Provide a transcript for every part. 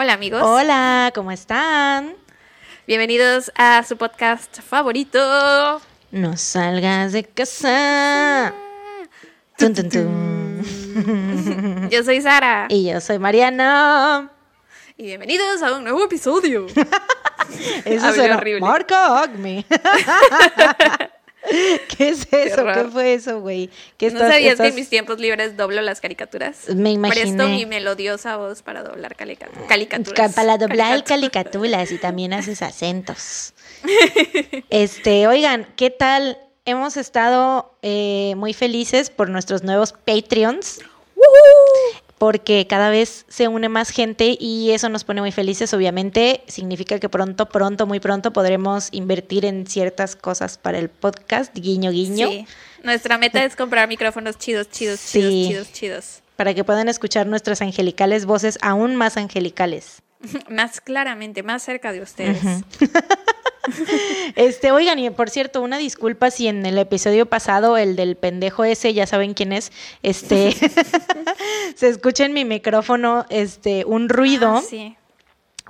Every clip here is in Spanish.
Hola amigos. Hola, ¿cómo están? Bienvenidos a su podcast favorito. No salgas de casa. Tun, tun, tun. Yo soy Sara. Y yo soy Mariana. Y bienvenidos a un nuevo episodio. Eso suena horrible. Marco Acme. ¿Qué es eso? ¿Qué, fue eso, güey? ¿Qué ¿No estás- sabías que en mis tiempos libres doblo las caricaturas? Me imaginé. Presto mi melodiosa voz para doblar calica- Ca- caricaturas. Para doblar Caricaturas. y también haces acentos. Este, oigan, ¿qué tal? Hemos estado eh, muy felices por nuestros nuevos Patreons. Porque cada vez se une más gente y eso nos pone muy felices. Obviamente, significa que pronto, pronto, muy pronto podremos invertir en ciertas cosas para el podcast. Guiño, guiño. Sí. Nuestra meta es comprar micrófonos chidos, chidos, Sí. chidos, chidos, chidos. Para que puedan escuchar nuestras angelicales voces aún más angelicales. Más claramente, más cerca de ustedes. Este, oigan, y por cierto, una disculpa si en el episodio pasado, el del pendejo ese, ya saben quién es, este, se escucha en mi micrófono, este, un ruido, Ah, sí.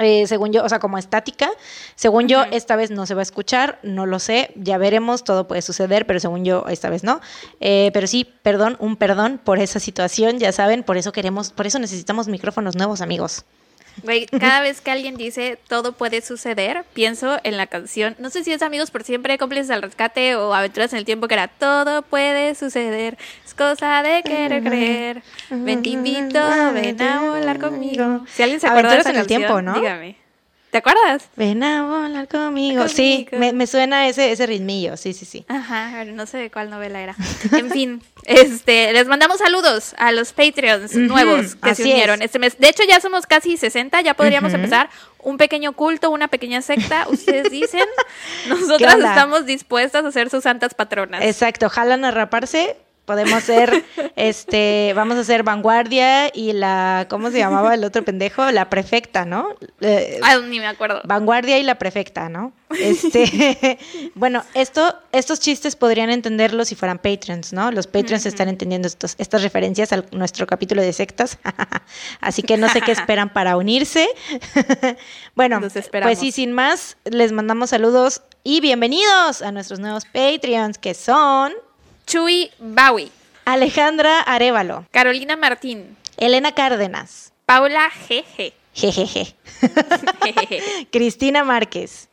eh, según yo, o sea, como estática. Según yo, esta vez no se va a escuchar, no lo sé, ya veremos, todo puede suceder, pero según yo, esta vez no. Eh, pero sí, perdón, un perdón por esa situación, ya saben, por eso queremos, por eso necesitamos micrófonos nuevos, amigos. Güey, cada vez que alguien dice todo puede suceder, pienso en la canción, no sé si es Amigos por Siempre, Cómplices al Rescate o Aventuras en el Tiempo, que era todo puede suceder, es cosa de querer creer, ven te invito, ven a volar conmigo. Si alguien se acuerda de esa en el canción, tiempo, ¿no? dígame. ¿Te acuerdas? Ven a volar conmigo. Sí, me, me suena ese, ese ritmillo, sí, sí, sí. Ajá, no sé de cuál novela era. En fin, este, les mandamos saludos a los Patreons nuevos que se unieron es. este mes. De hecho, ya somos casi 60, ya podríamos empezar un pequeño culto, una pequeña secta. Ustedes dicen, ¿Qué nosotras estamos dispuestas a ser sus santas patronas. Exacto, jalan a raparse. Podemos ser, este, vamos a ser vanguardia y la, ¿cómo se llamaba el otro pendejo? La prefecta, ¿no? Eh, Ah, ni me acuerdo. vanguardia y la prefecta, ¿no? Este, bueno, esto, estos chistes podrían entenderlos si fueran patrons, ¿no? Los patrons están entendiendo estos, estas referencias a nuestro capítulo de sectas, así que no sé qué esperan para unirse. bueno, pues sí, sin más, les mandamos saludos y bienvenidos a nuestros nuevos Patreons que son Chuy Bowie, Alejandra Arevalo, Carolina Martín, Elena Cárdenas, Paula GG, jejeje, Cristina Márquez,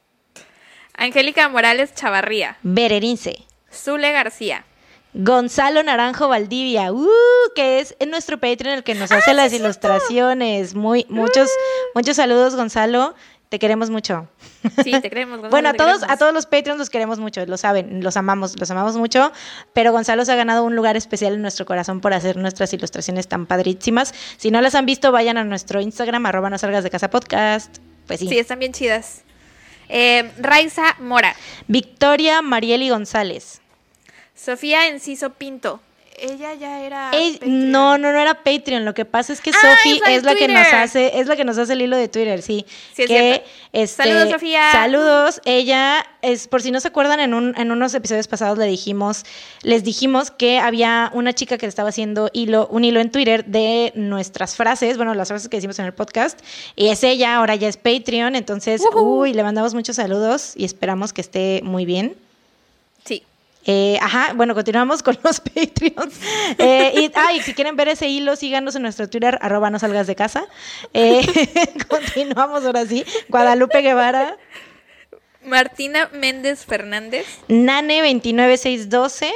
Angélica Morales Chavarría, Berenice. Zule García. Gonzalo Naranjo Valdivia, uh, que es en nuestro Patreon el que nos hace las ilustraciones. Muy, muchos, muchos saludos, Gonzalo. Te queremos mucho. Sí, te creemos. Gonzalo, Bueno, a todos, queremos. a todos los Patreons los queremos mucho, lo saben, los amamos, los amamos mucho. Pero Gonzalo se ha ganado un lugar especial en nuestro corazón por hacer nuestras ilustraciones tan padrísimas. Si no las han visto, vayan a nuestro Instagram, arroba no salgas de casa podcast. Pues sí. Sí, están bien chidas. Eh, Raiza Mora. Victoria Marieli González. Sofía Enciso Pinto. Ella ya era. Ey, Patreon. no, no, no era Patreon. Lo que pasa es que Ah, Sofi es la que nos hace, es la que nos hace el hilo de Twitter, sí. Sí, es que, este, Saludos, Sofía. Saludos. Ella es, por si no se acuerdan, en un, en unos episodios pasados le dijimos, les dijimos que había una chica que estaba haciendo hilo, un hilo en Twitter de nuestras frases, bueno, las frases que decimos en el podcast. Y es ella, ahora ya es Patreon. Entonces, Ujú. uy, le mandamos muchos saludos y esperamos que esté muy bien. Eh, ajá, bueno, continuamos con los Patreons. Eh, y, ah, y si quieren ver ese hilo, síganos en nuestro Twitter, arroba no salgas de casa. Eh, continuamos ahora sí. Guadalupe Guevara, Martina Méndez Fernández. Nane29612,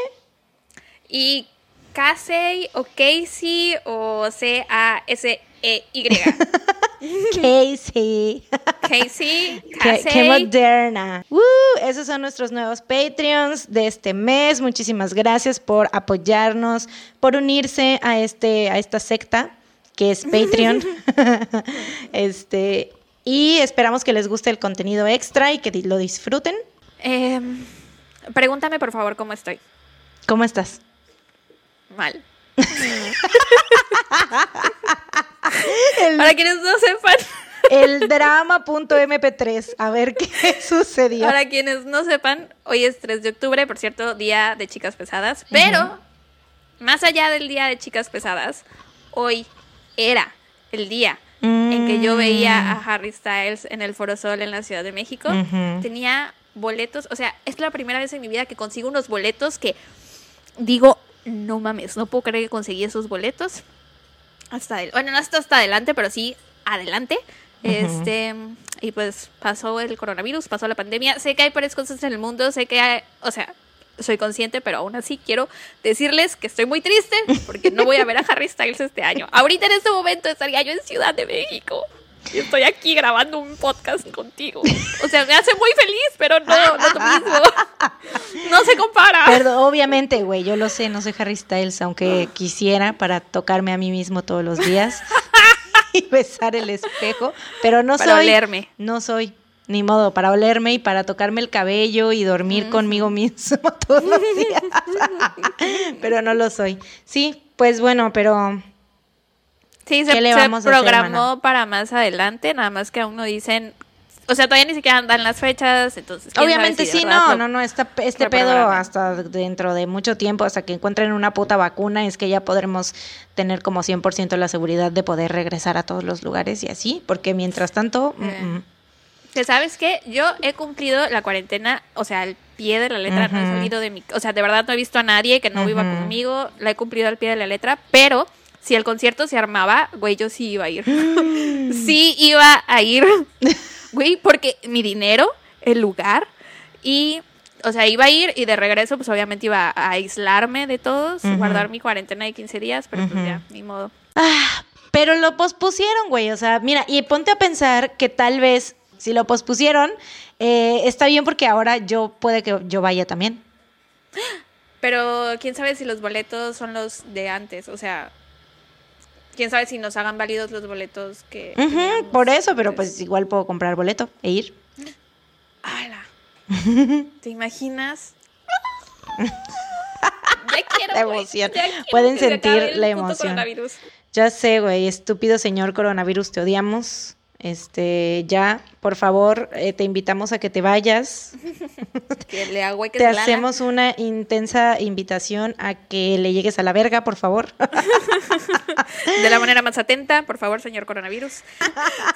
Y Casey o Casey o C-A-S-E-Y. Casey. Casey. Qué, Casey. qué moderna. Uh, esos son nuestros nuevos Patreons de este mes. Muchísimas gracias por apoyarnos, por unirse a este, a esta secta que es Patreon. este, y esperamos que les guste el contenido extra y que lo disfruten. Em, pregúntame, por favor, cómo estoy. ¿Cómo estás? Mal. Para quienes no sepan, El drama.mp3. A ver qué sucedió. para quienes no sepan, hoy es 3 de octubre, por cierto, día de chicas pesadas, pero más allá del día de chicas pesadas, hoy era el día en que yo veía Mm. a Harry Styles en el Foro Sol en la Ciudad de México. Tenía boletos, o sea, es la primera vez en mi vida que consigo unos boletos que digo, no mames, no puedo creer que conseguí esos boletos. Hasta adel- bueno, no hasta, hasta adelante, pero sí adelante. Este, y pues pasó el coronavirus, pasó la pandemia. Sé que hay varias cosas en el mundo, sé que hay, o sea, soy consciente, pero aún así quiero decirles que estoy muy triste porque no voy a ver a Harry Styles este año. Ahorita en este momento estaría yo en Ciudad de México. Y estoy aquí grabando un podcast contigo. O sea, me hace muy feliz, pero no, no es lo mismo. No se compara. Perdón, obviamente, güey, yo lo sé, no soy Harry Styles, aunque quisiera para tocarme a mí mismo todos los días y besar el espejo, pero no Para soy. olerme. No soy, ni modo, para olerme y para tocarme el cabello y dormir conmigo mismo todos los días. pero no lo soy. Sí, pues bueno, pero Sí, ¿Qué se, le se vamos a hacer, programó para más adelante, nada más que aún no dicen. O sea, todavía ni siquiera dan las fechas, entonces. Obviamente si sí, no, no, no, esta- este pedo hasta dentro de mucho tiempo, hasta que encuentren una puta vacuna, es que ya podremos tener como 100% la seguridad de poder regresar a todos los lugares y así, porque mientras tanto, mm, Eh. mm. Que sabes que yo he cumplido la cuarentena, o sea, al pie de la letra, no he salido de mi. O sea, de verdad no he visto a nadie que no viva Ujú. conmigo, la he cumplido al pie de la letra, pero si el concierto se armaba, güey, yo sí iba a ir. sí iba a ir, güey, porque mi dinero, el lugar y. O sea, iba a ir y de regreso, pues obviamente iba a aislarme de todos, guardar mi cuarentena de 15 días, pero pues ya, ni modo. Ah, pero lo pospusieron, güey. O sea, mira, y ponte a pensar que tal vez si lo pospusieron, eh, está bien porque ahora yo puede que yo vaya también. Pero quién sabe si los boletos son los de antes, o sea, quién sabe si nos hagan válidos los boletos que... Por eso, pero pues igual puedo comprar boleto e ir. ¡Hala! ¿Te imaginas? ya quiero, La emoción. ya quiero Pueden se sentir la emoción. Ya sé, güey, estúpido señor coronavirus, te odiamos. Este, ya, por favor, eh, te invitamos a que te vayas. Que le agüeques Te el ala. hacemos una intensa invitación a que le llegues a la verga, por favor. de la manera más atenta, por favor, señor coronavirus.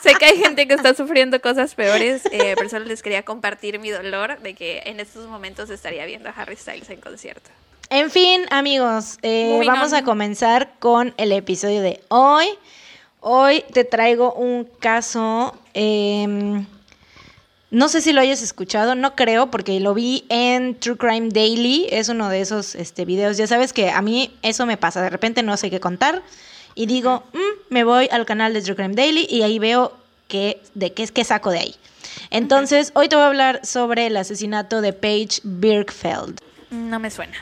sé que hay gente que está sufriendo cosas peores, eh, pero solo les quería compartir mi dolor de que en estos momentos estaría viendo a Harry Styles en concierto. En fin, amigos, eh, vamos on. a comenzar con el episodio de hoy. Hoy te traigo un caso, em, no sé si lo hayas escuchado, no creo, porque lo vi en True Crime Daily, es uno de esos este, videos, ya sabes que a mí eso me pasa, de repente no sé qué contar y digo, "Mm", me voy al canal de True Crime Daily y ahí veo que, de qué es que saco de ahí. Entonces, hoy te voy a hablar sobre el asesinato de Paige Birkfeld. No me suena.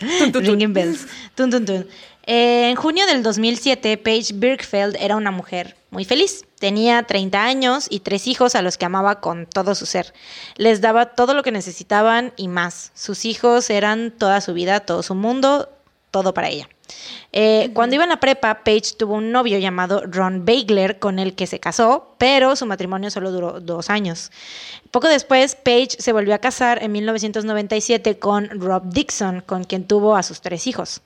Ringing bells. Tun, tun, tun. En junio del 2007, Paige Birkfeld era una mujer muy feliz. Tenía 30 años y tres hijos a los que amaba con todo su ser. Les daba todo lo que necesitaban y más. Sus hijos eran toda su vida, todo su mundo, todo para ella. Eh, Cuando iba en la prepa, Paige tuvo un novio llamado Ron Bagler con el que se casó, pero su matrimonio solo duró dos años. Poco después, Paige se volvió a casar en 1997 con Rob Dixon, con quien tuvo a sus tres hijos.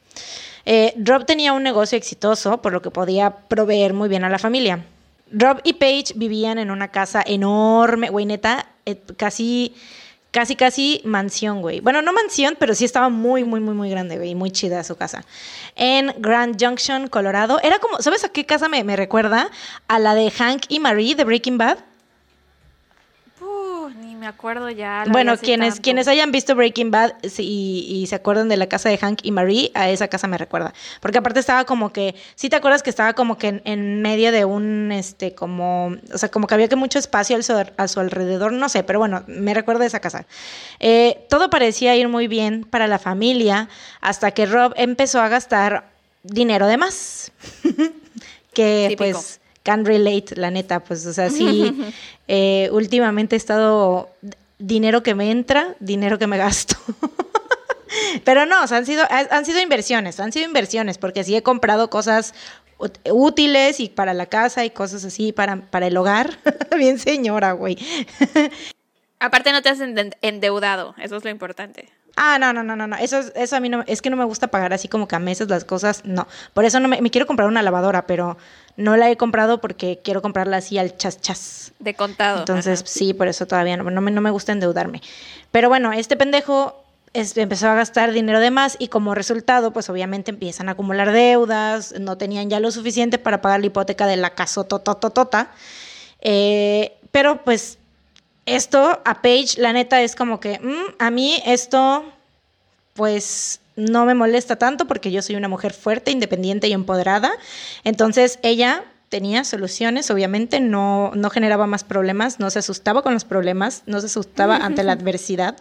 Eh, Rob tenía un negocio exitoso, por lo que podía proveer muy bien a la familia. Rob y Paige vivían en una casa enorme, güey, neta, eh, casi, casi, casi mansión, güey. Bueno, no mansión, pero sí estaba muy, muy, muy, muy grande, güey, muy chida su casa. En Grand Junction, Colorado. Era como, ¿sabes a qué casa me, me recuerda? A la de Hank y Marie de Breaking Bad. Me acuerdo ya. Bueno, quienes, tanto. quienes hayan visto Breaking Bad sí, y, y se acuerdan de la casa de Hank y Marie, a esa casa me recuerda. Porque aparte estaba como que, sí te acuerdas que estaba como que en, en medio de un, este, como, o sea, como que había que mucho espacio al su- a su alrededor, no sé, pero bueno, me recuerda esa casa. Eh, todo parecía ir muy bien para la familia hasta que Rob empezó a gastar dinero de más. que Típico. pues can relate, la neta, pues, o sea, sí, eh, últimamente he estado dinero que me entra, dinero que me gasto. Pero no, o sea, han sido, ha- han sido inversiones, han sido inversiones, porque sí he comprado cosas útiles y para la casa y cosas así para, para el hogar. Bien señora, güey. Aparte no te has ende- endeudado, eso es lo importante. Ah, no, no, no, no, no. Eso, es- eso a mí no, es que no me gusta pagar así como que a meses las cosas, no. Por eso no me, me quiero comprar una lavadora, pero no la he comprado porque quiero comprarla así al chas chas. De contado. Entonces, ajá. sí, por eso todavía no, no me, no me gusta endeudarme. Pero bueno, este pendejo es- empezó a gastar dinero de más y como resultado, pues obviamente empiezan a acumular deudas, no tenían ya lo suficiente para pagar la hipoteca de la casa totototota. Eh, pero pues esto a Paige, la neta, es como que mm, a mí esto, pues no me molesta tanto porque yo soy una mujer fuerte, independiente y empoderada. Entonces ella tenía soluciones, obviamente, no, no generaba más problemas, no se asustaba con los problemas, no se asustaba ante la adversidad.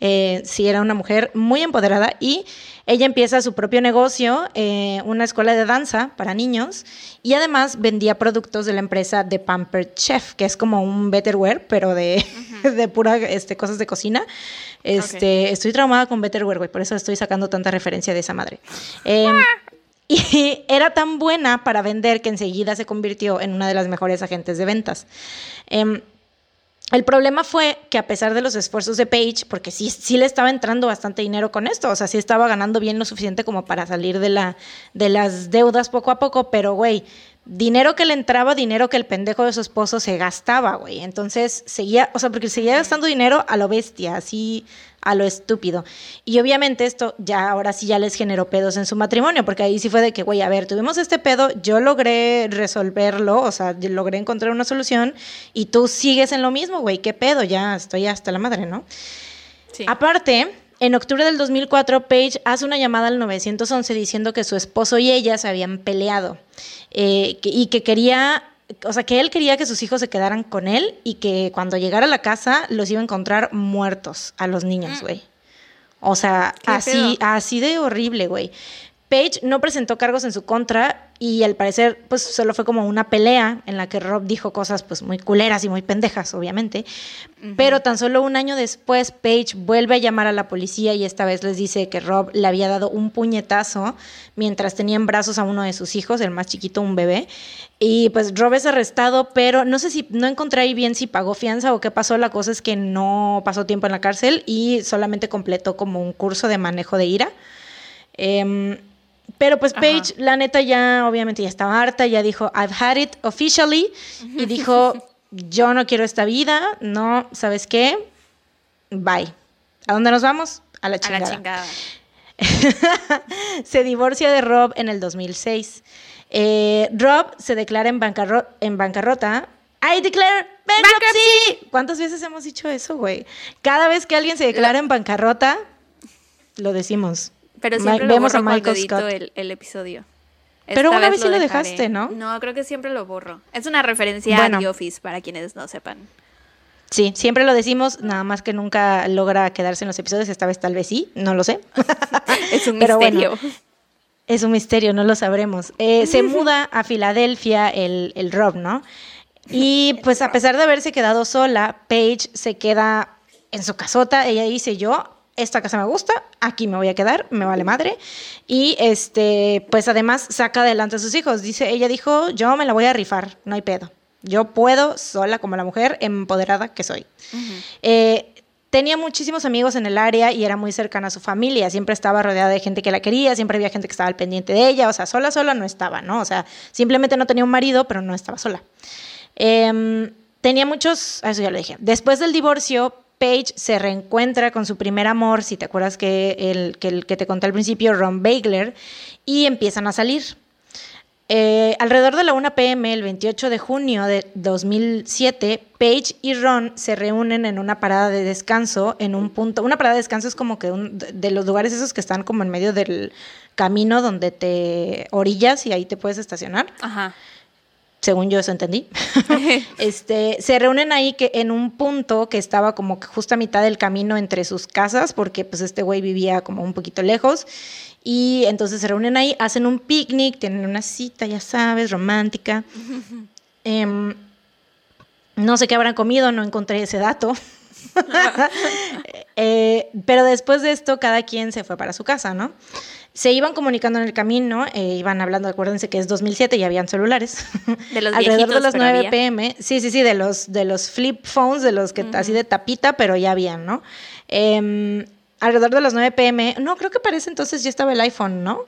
Eh, sí, era una mujer muy empoderada y ella empieza su propio negocio, eh, una escuela de danza para niños y además vendía productos de la empresa de Pampered Chef, que es como un Betterware, pero de, de pura este, cosas de cocina. Este, Estoy traumada con Betterware, güey, por eso estoy sacando tanta referencia de esa madre. Em, y era tan buena para vender que enseguida se convirtió en una de las mejores agentes de ventas. Em, el problema fue que a pesar de los esfuerzos de Paige, porque sí, sí le estaba entrando bastante dinero con esto, o sea, sí estaba ganando bien lo suficiente como para salir de, la, de las deudas poco a poco, pero güey, dinero que le entraba, dinero que el pendejo de su esposo se gastaba, güey. Entonces seguía, o sea, porque seguía gastando dinero a lo bestia, así a lo estúpido. Y obviamente esto ya ahora sí ya les generó pedos en su matrimonio, porque ahí sí fue de que, güey, a ver, tuvimos este pedo, yo logré resolverlo, o sea, logré encontrar una solución y tú sigues en lo mismo, güey, qué pedo, ya estoy hasta la madre, ¿no? Sí. Aparte, en octubre del 2004, Paige hace una llamada al 911 diciendo que su esposo y ella se habían peleado eh, que- y que quería, o sea, que él quería que sus hijos se quedaran con él y que cuando llegara a la casa los iba a encontrar muertos a los niños, güey. O sea, ¿Qué así, pedo? así de horrible, güey. Paige no presentó cargos en su contra y al parecer pues solo fue como una pelea en la que Rob dijo cosas pues muy culeras y muy pendejas, obviamente. Pero tan solo un año después Paige vuelve a llamar a la policía y esta vez les dice que Rob le había dado un puñetazo mientras tenía en brazos a uno de sus hijos, el más chiquito, un bebé. Y pues Rob es arrestado, pero no sé si, no encontré ahí bien si pagó fianza o qué pasó. La cosa es que no pasó tiempo en la cárcel y solamente completó como un curso de manejo de ira. Em, pero pues Ajá. Paige, la neta, ya obviamente ya estaba harta, ya dijo, I've had it officially. Y dijo, yo no quiero esta vida, no, ¿sabes qué? Bye. ¿A dónde nos vamos? A la A chingada. la chingada. se divorcia de Rob en el 2006. Eh, Rob se declara en, bancarro- en bancarrota. I declare bankruptcy. ¿Cuántas veces hemos dicho eso, güey? Cada vez que alguien se declara en bancarrota, lo decimos. Pero Ma- siempre lo vemos a borro cuando Michael edito Scott. el, el episodio. Pero una vez sí lo dejaré. dejaste, ¿no? No, creo que siempre lo borro. Es una referencia Bueno. a The Office, para quienes no sepan. Sí, siempre lo decimos, nada más que nunca logra quedarse en los episodios. Esta vez tal vez sí, no lo sé. Es un Pero bueno, misterio. Es un misterio, no lo sabremos. Eh, se muda a Filadelfia el, el Rob, ¿no? Y pues a pesar de haberse quedado sola, Paige se queda en su casota. Ella dice, yo, esta casa me gusta, aquí me voy a quedar, me vale madre. Y este, pues además saca adelante a sus hijos. Dice, ella dijo, yo me la voy a rifar, no hay pedo. Yo puedo sola como la mujer empoderada que soy. Eh, tenía muchísimos amigos en el área y era muy cercana a su familia. Siempre estaba rodeada de gente que la quería, siempre había gente que estaba al pendiente de ella. O sea, sola, sola no estaba, ¿no? O sea, simplemente no tenía un marido, pero no estaba sola. Em, tenía muchos, a eso ya lo dije. Después del divorcio, Paige se reencuentra con su primer amor, si te acuerdas que el que, te conté al principio, Ron Bagler, y empiezan a salir. Eh, alrededor de la 1 pm, el 28 de junio de 2007, Paige y Ron se reúnen en una parada de descanso, en un punto, una parada de descanso es como que un, de- de los lugares esos que están como en medio del camino donde te orillas y ahí te puedes estacionar Ajá. Según yo eso entendí. este, se reúnen ahí que en un punto que estaba como que justo a mitad del camino entre sus casas, porque pues este güey vivía como un poquito lejos. Y entonces se reúnen ahí, hacen un picnic, tienen una cita, ya sabes, romántica. Em, no sé qué habrán comido, no encontré ese dato. Eh, pero después de esto, cada quien se fue para su casa, ¿no? Se iban comunicando en el camino, eh, iban hablando, acuérdense que es 2007 y habían celulares. De los Alrededor de las pero 9 había. pm, sí, sí, sí, de los, de los flip phones, de los que así de tapita, pero ya habían, ¿no? Em, alrededor de las 9 pm, no, creo que parece entonces ya estaba el iPhone, ¿no?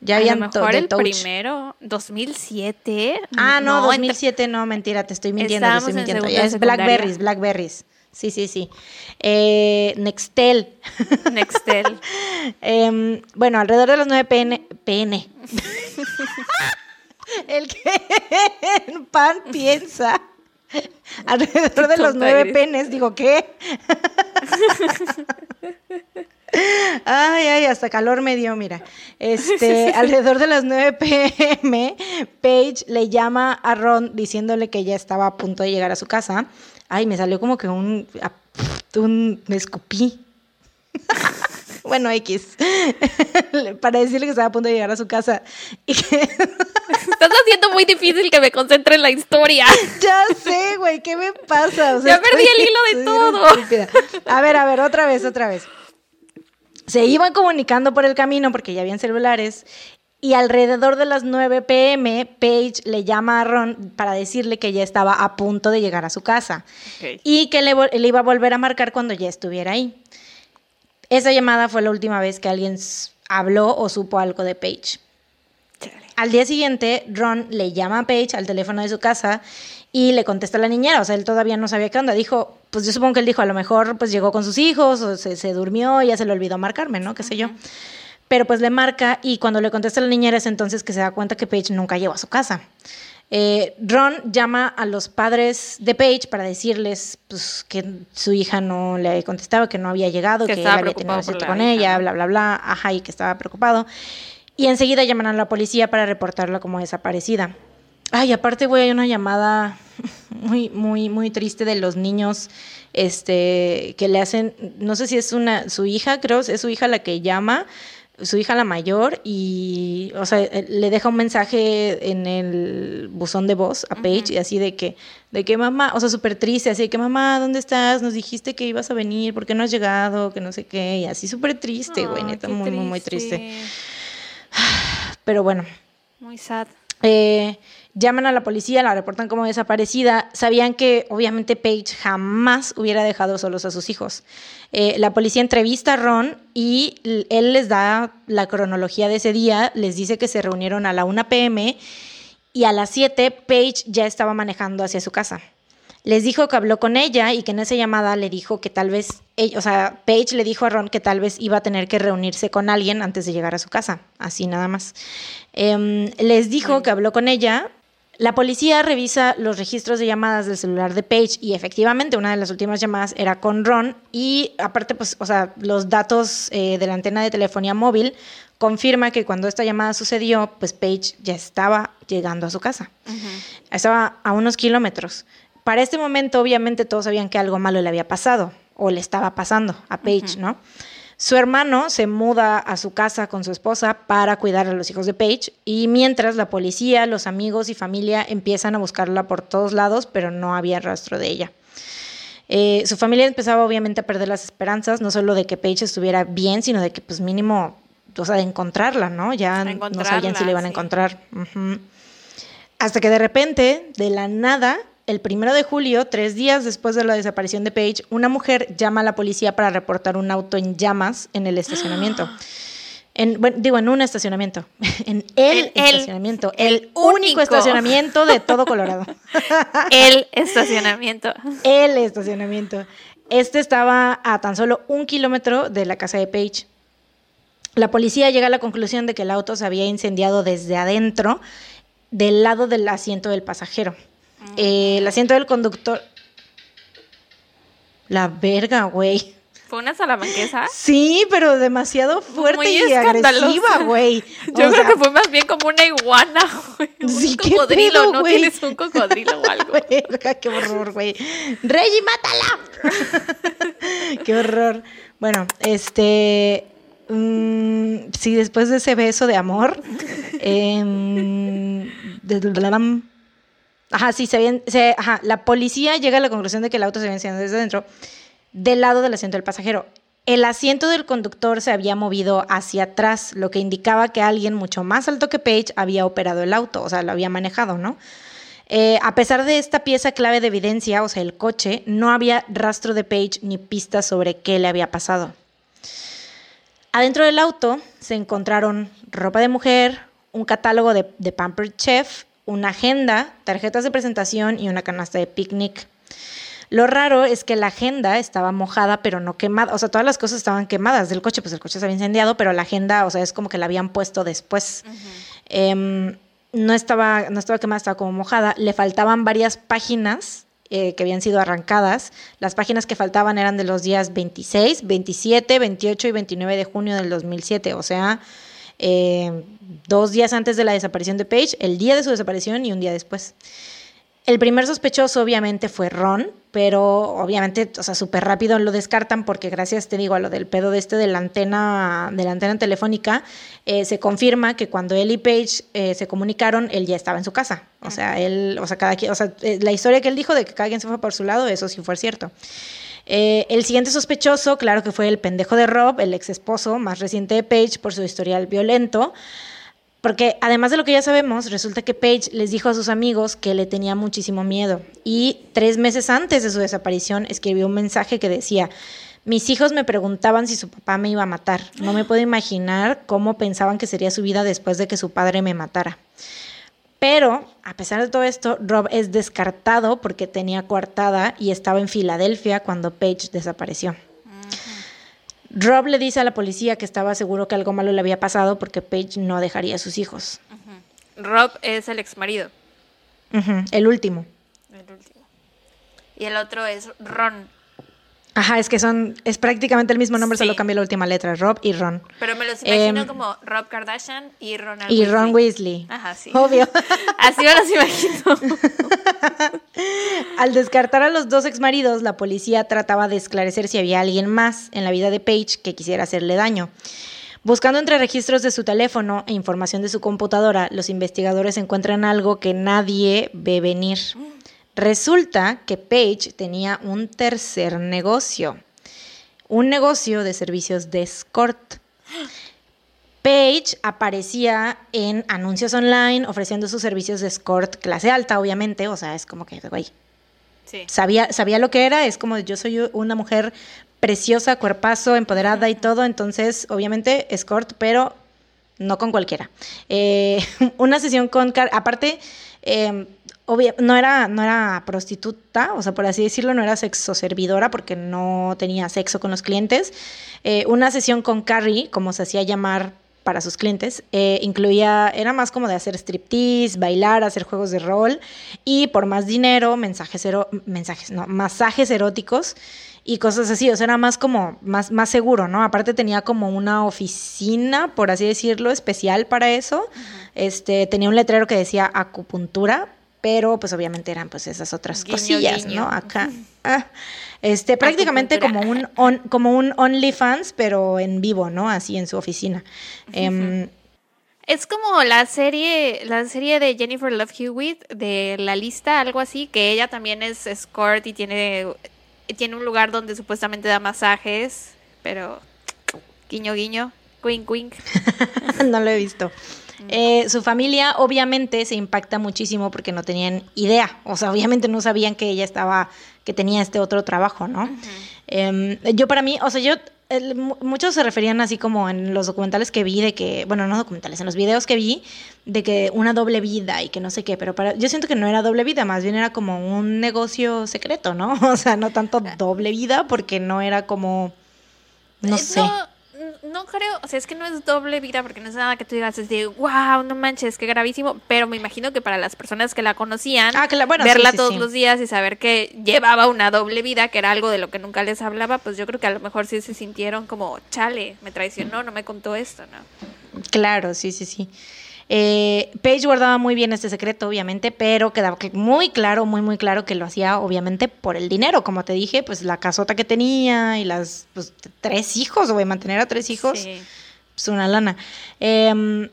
Ya a lo habían mejor el touch. primero, 2007. Ah, no, entre- 2007, no, mentira, te estoy mintiendo, te estoy mintiendo. es. Blackberries, Blackberries. Sí, sí, sí. Eh, Nextel. Nextel. Em, bueno, alrededor de las 9 pn. pn. El que en pan piensa. Alrededor de los nueve penes, digo, ¿qué? Ay, ay, hasta calor me dio, mira. Este, alrededor de las 9 pm, Paige le llama a Ron diciéndole que ya estaba a punto de llegar a su casa. Ay, me salió como que un, un me escupí. Bueno, X. Para decirle que estaba a punto de llegar a su casa. Y que, Estás haciendo muy difícil que me concentre en la historia. ya sé, güey, ¿qué me pasa? O Ya perdí el hilo de todo. estúpida. A ver, a ver, otra vez, otra vez. Se iban comunicando por el camino porque ya habían celulares. Y alrededor de las 9 pm, Paige le llama a Ron para decirle que ya estaba a punto de llegar a su casa. Y que le, iba a volver a marcar cuando ya estuviera ahí. Esa llamada fue la última vez que alguien habló o supo algo de Paige. Chale. Al día siguiente, Ron le llama a Paige al teléfono de su casa y le contesta a la niñera. O sea, él todavía no sabía qué onda. Dijo, pues yo supongo que él dijo, a lo mejor pues llegó con sus hijos o se, se durmió y ya se le olvidó marcarme, ¿no? Qué sé yo. Pero pues le marca y cuando le contesta a la niñera es entonces que se da cuenta que Paige nunca llegó a su casa. Eh, Ron llama a los padres de Paige para decirles pues, que su hija no le contestaba, que no había llegado, Que que, estaba había tenido la con hija, ella, bla, bla, bla, ajá, y que estaba preocupado. Y enseguida llaman a la policía para reportarla como desaparecida. Ay, aparte, güey, hay una llamada muy, muy, muy triste de los niños, este, que le hacen, no sé si es una, su hija, creo, es su hija la que llama, su hija la mayor, y, o sea, eh, le deja un mensaje en el buzón de voz a Paige, y así de que, de que mamá, o sea, súper triste, así de que mamá, ¿dónde estás? Nos dijiste que ibas a venir, ¿por qué no has llegado? Que no sé qué, y así súper triste, güey, neta, muy, muy, muy triste. Pero bueno, Muy sad. eh, llaman a la policía, la reportan como desaparecida. Sabían que obviamente Paige jamás hubiera dejado solos a sus hijos. Eh, la policía entrevista a Ron y él les da la cronología de ese día, les dice que se reunieron a la 1 pm y a las 7 Paige ya estaba manejando hacia su casa. Les dijo que habló con ella y que en esa llamada le dijo que tal vez, o sea, Paige le dijo a Ron que tal vez iba a tener que reunirse con alguien antes de llegar a su casa, así nada más. Em, les dijo que habló con ella. La policía revisa los registros de llamadas del celular de Paige y efectivamente una de las últimas llamadas era con Ron y aparte, pues, o sea, los datos eh, de la antena de telefonía móvil confirma que cuando esta llamada sucedió, pues Paige ya estaba llegando a su casa. Estaba a unos kilómetros. Para este momento, obviamente, todos sabían que algo malo le había pasado o le estaba pasando a Paige, ¿no? Su hermano se muda a su casa con su esposa para cuidar a los hijos de Paige y mientras la policía, los amigos y familia empiezan a buscarla por todos lados, pero no había rastro de ella. Eh, su familia empezaba obviamente a perder las esperanzas, no solo de que Paige estuviera bien, sino de que pues mínimo, o sea, de encontrarla, ¿no? Ya no sabían si la iban a encontrar. Hasta que de repente, de la nada, el primero de julio, tres días después de la desaparición de Paige, una mujer llama a la policía para reportar un auto en llamas en el estacionamiento. En, bueno, digo, en un estacionamiento. En el, En el- estacionamiento. el El, único único. estacionamiento de todo Colorado. El estacionamiento. el estacionamiento. Este estaba a tan solo un kilómetro de la casa de Paige. La policía llega a la conclusión de que el auto se había incendiado desde adentro, del lado del asiento del pasajero. Eh, el asiento del conductor. La verga, güey. ¿Fue una salamanquesa? Sí, pero demasiado fuerte Muy y agresiva, güey. Yo O creo sea, que fue más bien como una iguana, güey. Un Sí, cocodrilo, pedo, ¿no? güey. Tienes un cocodrilo o algo. Verga, qué horror, güey. Reggie, mátala. qué horror. Bueno, este. mm, sí, después de ese beso de amor. de- de- ajá, sí, se habían, se- ajá, la policía llega a la conclusión de que el auto se había encendido desde dentro, del lado del asiento del pasajero. El asiento del conductor se había movido hacia atrás, lo que indicaba que alguien mucho más alto que Page había operado el auto, o sea, lo había manejado, ¿no? Eh, a pesar de esta pieza clave de evidencia, o sea, el coche, no había rastro de Page ni pistas sobre qué le había pasado. Adentro del auto se encontraron ropa de mujer, un catálogo de, de Pampered Chef, una agenda, tarjetas de presentación y una canasta de picnic. Lo raro es que la agenda estaba mojada, pero no quemada. O sea, todas las cosas estaban quemadas del coche, pues el coche se había incendiado, pero la agenda, o sea, es como que la habían puesto después. Em, no, estaba, no estaba quemada, estaba como mojada. Le faltaban varias páginas eh, que habían sido arrancadas. Las páginas que faltaban eran de los días 26, 27, 28 y 29 de junio del 2007. O sea, eh, dos días antes de la desaparición de Paige, el día de su desaparición y un día después. El primer sospechoso obviamente fue Ron, pero obviamente, o sea, súper rápido lo descartan porque gracias, te digo, a lo del pedo de este de la antena, de la antena telefónica, eh, se confirma que cuando él y Paige eh, se comunicaron, él ya estaba en su casa. O sea, él, o sea, cada quien, o sea, eh, la historia que él dijo de que cada quien se fue por su lado, eso sí fue cierto. El siguiente sospechoso, claro que fue el pendejo de Rob, el ex esposo más reciente de Paige por su historial violento. Porque además de lo que ya sabemos, resulta que Paige les dijo a sus amigos que le tenía muchísimo miedo. Y tres meses antes de su desaparición escribió un mensaje que decía, mis hijos me preguntaban si su papá me iba a matar. No me puedo imaginar cómo pensaban que sería su vida después de que su padre me matara. Pero, a pesar de todo esto, Rob es descartado porque tenía coartada y estaba en Filadelfia cuando Paige desapareció. Rob le dice a la policía que estaba seguro que algo malo le había pasado porque Paige no dejaría a sus hijos. Rob es el ex marido. el último. El último. Y el otro es Ron. Ajá, es que son, es prácticamente el mismo nombre, solo cambia la última letra, Rob y Ron. Pero me los imagino em, como Rob Kardashian y Ronald Y Ron Weasley. Ajá, sí. Obvio. Así me los imagino. Al descartar a los dos exmaridos, la policía trataba de esclarecer si había alguien más en la vida de Paige que quisiera hacerle daño. Buscando entre registros de su teléfono e información de su computadora, los investigadores encuentran algo que nadie ve venir. Resulta que Page tenía un tercer negocio, un negocio de servicios de escort. Page aparecía en anuncios online ofreciendo sus servicios de escort clase alta, obviamente, o sea, es como que, güey, sabía, sabía lo que era, es como yo soy una mujer preciosa, cuerpazo, empoderada y todo, entonces, obviamente, escort, pero no con cualquiera. Eh, una sesión con, aparte, eh, no era, no era prostituta, o sea, por así decirlo, no era sexo servidora porque no tenía sexo con los clientes. Eh, una sesión con Carrie, como se hacía llamar para sus clientes, eh, incluía, era más como de hacer striptease, bailar, hacer juegos de rol y por más dinero, mensajes, mensajes no, masajes eróticos y cosas así, o sea, era más como, más, más seguro, ¿no? Aparte tenía como una oficina, por así decirlo, especial para eso. Este, tenía un letrero que decía acupuntura, pero pues obviamente eran pues esas otras cosillas, ¿no? Acá. Ah, este, prácticamente como un como un OnlyFans, pero en vivo, ¿no? Así en su oficina. Em, es como la serie, la serie de Jennifer Love Hewitt de La Lista, algo así, que ella también es escort y tiene, tiene un lugar donde supuestamente da masajes, pero guiño guiño, wink wink. no lo he visto. Eh, su familia obviamente se impacta muchísimo porque no tenían idea, o sea, obviamente no sabían que ella estaba, que tenía este otro trabajo, ¿no? Em, yo para mí, o sea, yo, muchos se referían así como en los documentales que vi de que, bueno, no documentales, en los videos que vi de que una doble vida y que no sé qué, pero para, yo siento que no era doble vida, más bien era como un negocio secreto, ¿no? O sea, no tanto doble vida porque no era como, no eh, sé no creo, o sea, es que no es doble vida porque no es nada que tú digas, es de, wow, no manches, qué gravísimo, pero me imagino que para las personas que la conocían, ah, verla todos los días y saber que llevaba una doble vida, que era algo de lo que nunca les hablaba, pues yo creo que a lo mejor sí se sintieron como, chale, me traicionó, no me contó esto, ¿no? Claro, sí, sí, sí. Eh, Paige guardaba muy bien este secreto, obviamente, pero quedaba muy claro, muy, muy claro que lo hacía, obviamente, por el dinero. Como te dije, pues la casota que tenía y las pues, tres hijos, o mantener a tres hijos, sí. pues una lana. Em,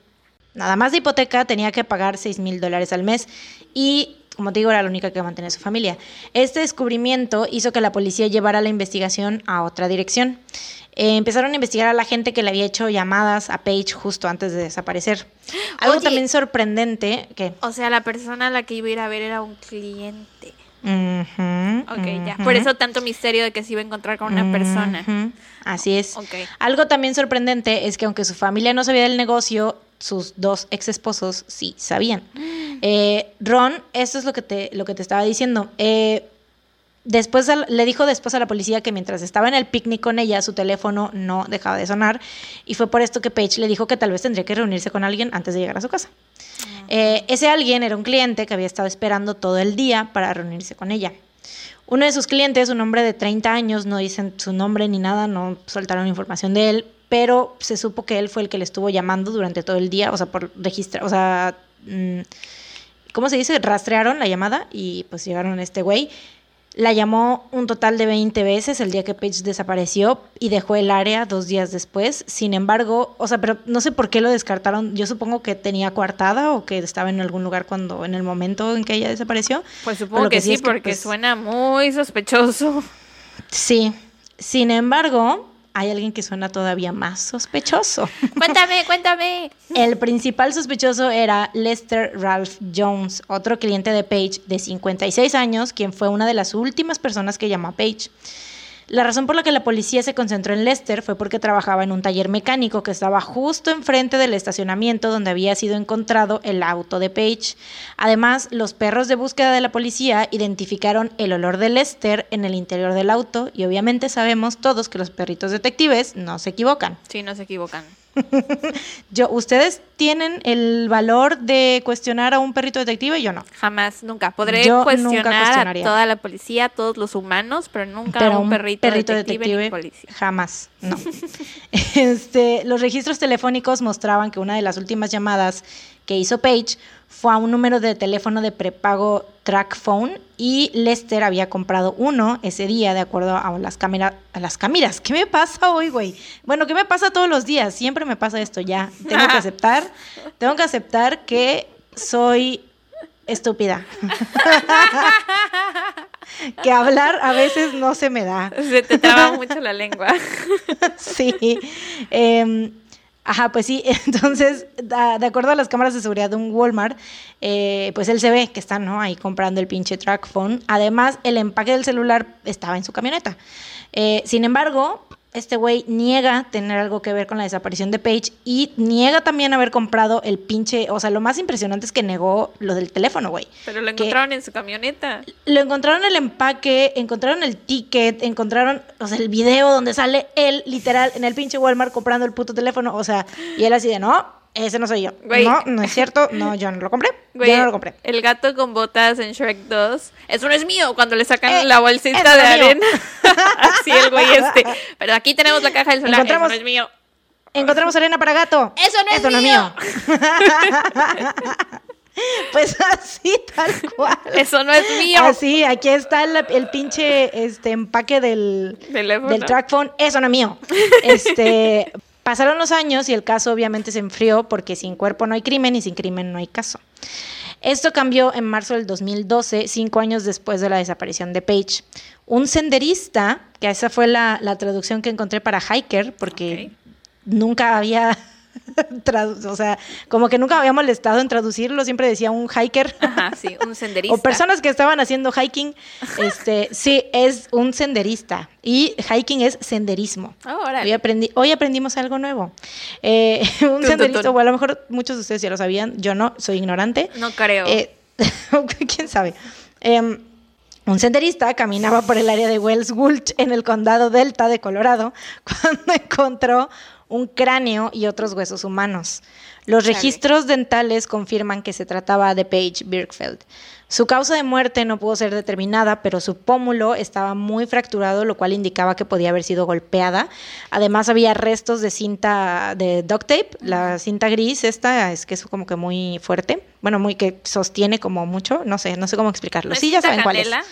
nada más de hipoteca tenía que pagar seis mil dólares al mes. Y como te digo, era la única que mantenía a su familia. Este descubrimiento hizo que la policía llevara la investigación a otra dirección. Eh, empezaron a investigar a la gente que le había hecho llamadas a Paige justo antes de desaparecer. Algo Oye. también sorprendente que... O sea, la persona a la que iba a ir a ver era un cliente. Ujú, Ok, ya. Por eso tanto misterio de que se iba a encontrar con una persona. Así es. Ok. Algo también sorprendente es que aunque su familia no sabía del negocio, sus dos ex esposos sí sabían. Eh, Ron, esto es lo que te, lo que te estaba diciendo. Eh, después le dijo después a la policía que mientras estaba en el picnic con ella, su teléfono no dejaba de sonar. Y fue por esto que Paige le dijo que tal vez tendría que reunirse con alguien antes de llegar a su casa. Eh, ese alguien era un cliente que había estado esperando todo el día para reunirse con ella. Uno de sus clientes, un hombre de 30 años, no dicen su nombre ni nada, no soltaron información de él, pero se supo que él fue el que le estuvo llamando durante todo el día, o sea, por registrar, o sea, mm, ¿cómo se dice? Rastrearon la llamada y pues llegaron a este güey. La llamó un total de 20 veces el día que Paige desapareció y dejó el área dos días después. Sin embargo, o sea, pero no sé por qué lo descartaron. Yo supongo que tenía coartada o que estaba en algún lugar cuando, en el momento en que ella desapareció. Pues supongo que, sí, es porque pues, suena muy sospechoso. Sí. Sin embargo, hay alguien que suena todavía más sospechoso. cuéntame, cuéntame. El principal sospechoso era Lester Ralph Jones, otro cliente de Page de 56 años, quien fue una de las últimas personas que llamó a Page. La razón por la que la policía se concentró en Lester fue porque trabajaba en un taller mecánico que estaba justo enfrente del estacionamiento donde había sido encontrado el auto de Page. Además, los perros de búsqueda de la policía identificaron el olor de Lester en el interior del auto y obviamente sabemos todos que los perritos detectives no se equivocan. Sí, no se equivocan. Yo, ¿Ustedes tienen el valor de cuestionar a un perrito detective? Yo no. Jamás, nunca. Podré Yo nunca cuestionar a toda la policía, a todos los humanos, pero nunca Pero a un perrito, detective, detective, ni policía. jamás, no. este, los registros telefónicos mostraban que una de las últimas llamadas que hizo Page fue a un número de teléfono de prepago track phone y Lester había comprado uno ese día de acuerdo a las cámaras a las cámaras. ¿Qué me pasa hoy, güey? Bueno, ¿qué me pasa todos los días? Siempre me pasa esto ya. Tengo que aceptar, tengo que aceptar que soy estúpida. que hablar a veces no se me da. Se te traba mucho la lengua. sí. Eh, ajá, pues sí. Entonces, de acuerdo a las cámaras de seguridad de un Walmart, eh, pues él se ve que está ¿no? ahí comprando el pinche track phone. Además, el empaque del celular estaba en su camioneta. Eh, sin embargo, este güey niega tener algo que ver con la desaparición de Paige y niega también haber comprado el pinche. O sea, lo más impresionante es que negó lo del teléfono, güey. Pero lo encontraron en su camioneta. lo encontraron el empaque, encontraron el ticket, encontraron, o sea, el video donde sale él, literal, en el pinche Walmart comprando el puto teléfono. O sea, y él así de, no, ese no soy yo. Güey. No, no es cierto. No, yo no lo compré. Güey, yo no lo compré. el gato con botas en Shrek 2. Eso no es mío. Cuando le sacan Eh, la eso bolsita no de es mío. arena. Así el güey este. Pero aquí tenemos la caja del celular. Eso Encontramos- no es mío. Encontramos arena para gato. Eso no es Esto mío. pues así, tal cual. Eso no es mío. Así, aquí está el, el pinche este, empaque del, Teléfono. del track phone. Eso no es mío. Este, pasaron los años y el caso obviamente se enfrió porque sin cuerpo no hay crimen y sin crimen no hay caso. Esto cambió en marzo del 2012, cinco años después de la desaparición de Page. Un senderista, que esa fue la, la traducción que encontré para hiker, porque nunca había, o sea, como que nunca había molestado en traducirlo, siempre decía un hiker. Ajá, sí, un senderista. O personas que estaban haciendo hiking, este, sí, es un senderista. Y hiking es senderismo. Ah. Hoy, aprendí, hoy aprendimos algo nuevo. Eh, un senderista, tun. o a lo mejor muchos de ustedes ya lo sabían, yo no, soy ignorante. No creo. Eh, ¿Quién sabe? Em, un senderista caminaba por el área de Wells Gulch en el condado Delta de Colorado cuando encontró un cráneo y otros huesos humanos. Los Chale. registros dentales confirman que se trataba de Paige Birkfeld. Su causa de muerte no pudo ser determinada, pero su pómulo estaba muy fracturado, lo cual indicaba que podía haber sido golpeada. Además, había restos de cinta de duct tape, la cinta gris, esta es que es como que muy fuerte, bueno, muy que sostiene como mucho, no sé, no sé cómo explicarlo. ¿No sí, ya saben cuál es. canela?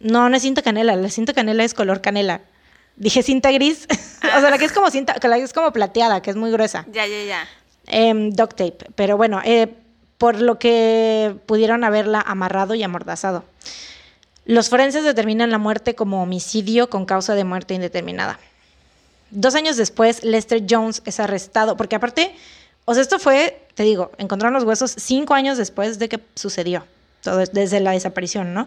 No, no es cinta canela, la cinta canela es color canela. Dije cinta gris, o sea, la que es como cinta, que la que es como plateada, que es muy gruesa. Ya, ya, ya. Em, duct tape. Pero bueno, eh, por lo que pudieron haberla amarrado y amordazado. Los forenses determinan la muerte como homicidio con causa de muerte indeterminada. Dos años después, Lester Jones es arrestado, porque aparte, o sea, esto fue, te digo, encontraron los huesos cinco años después de que sucedió, todo, desde la desaparición, ¿no?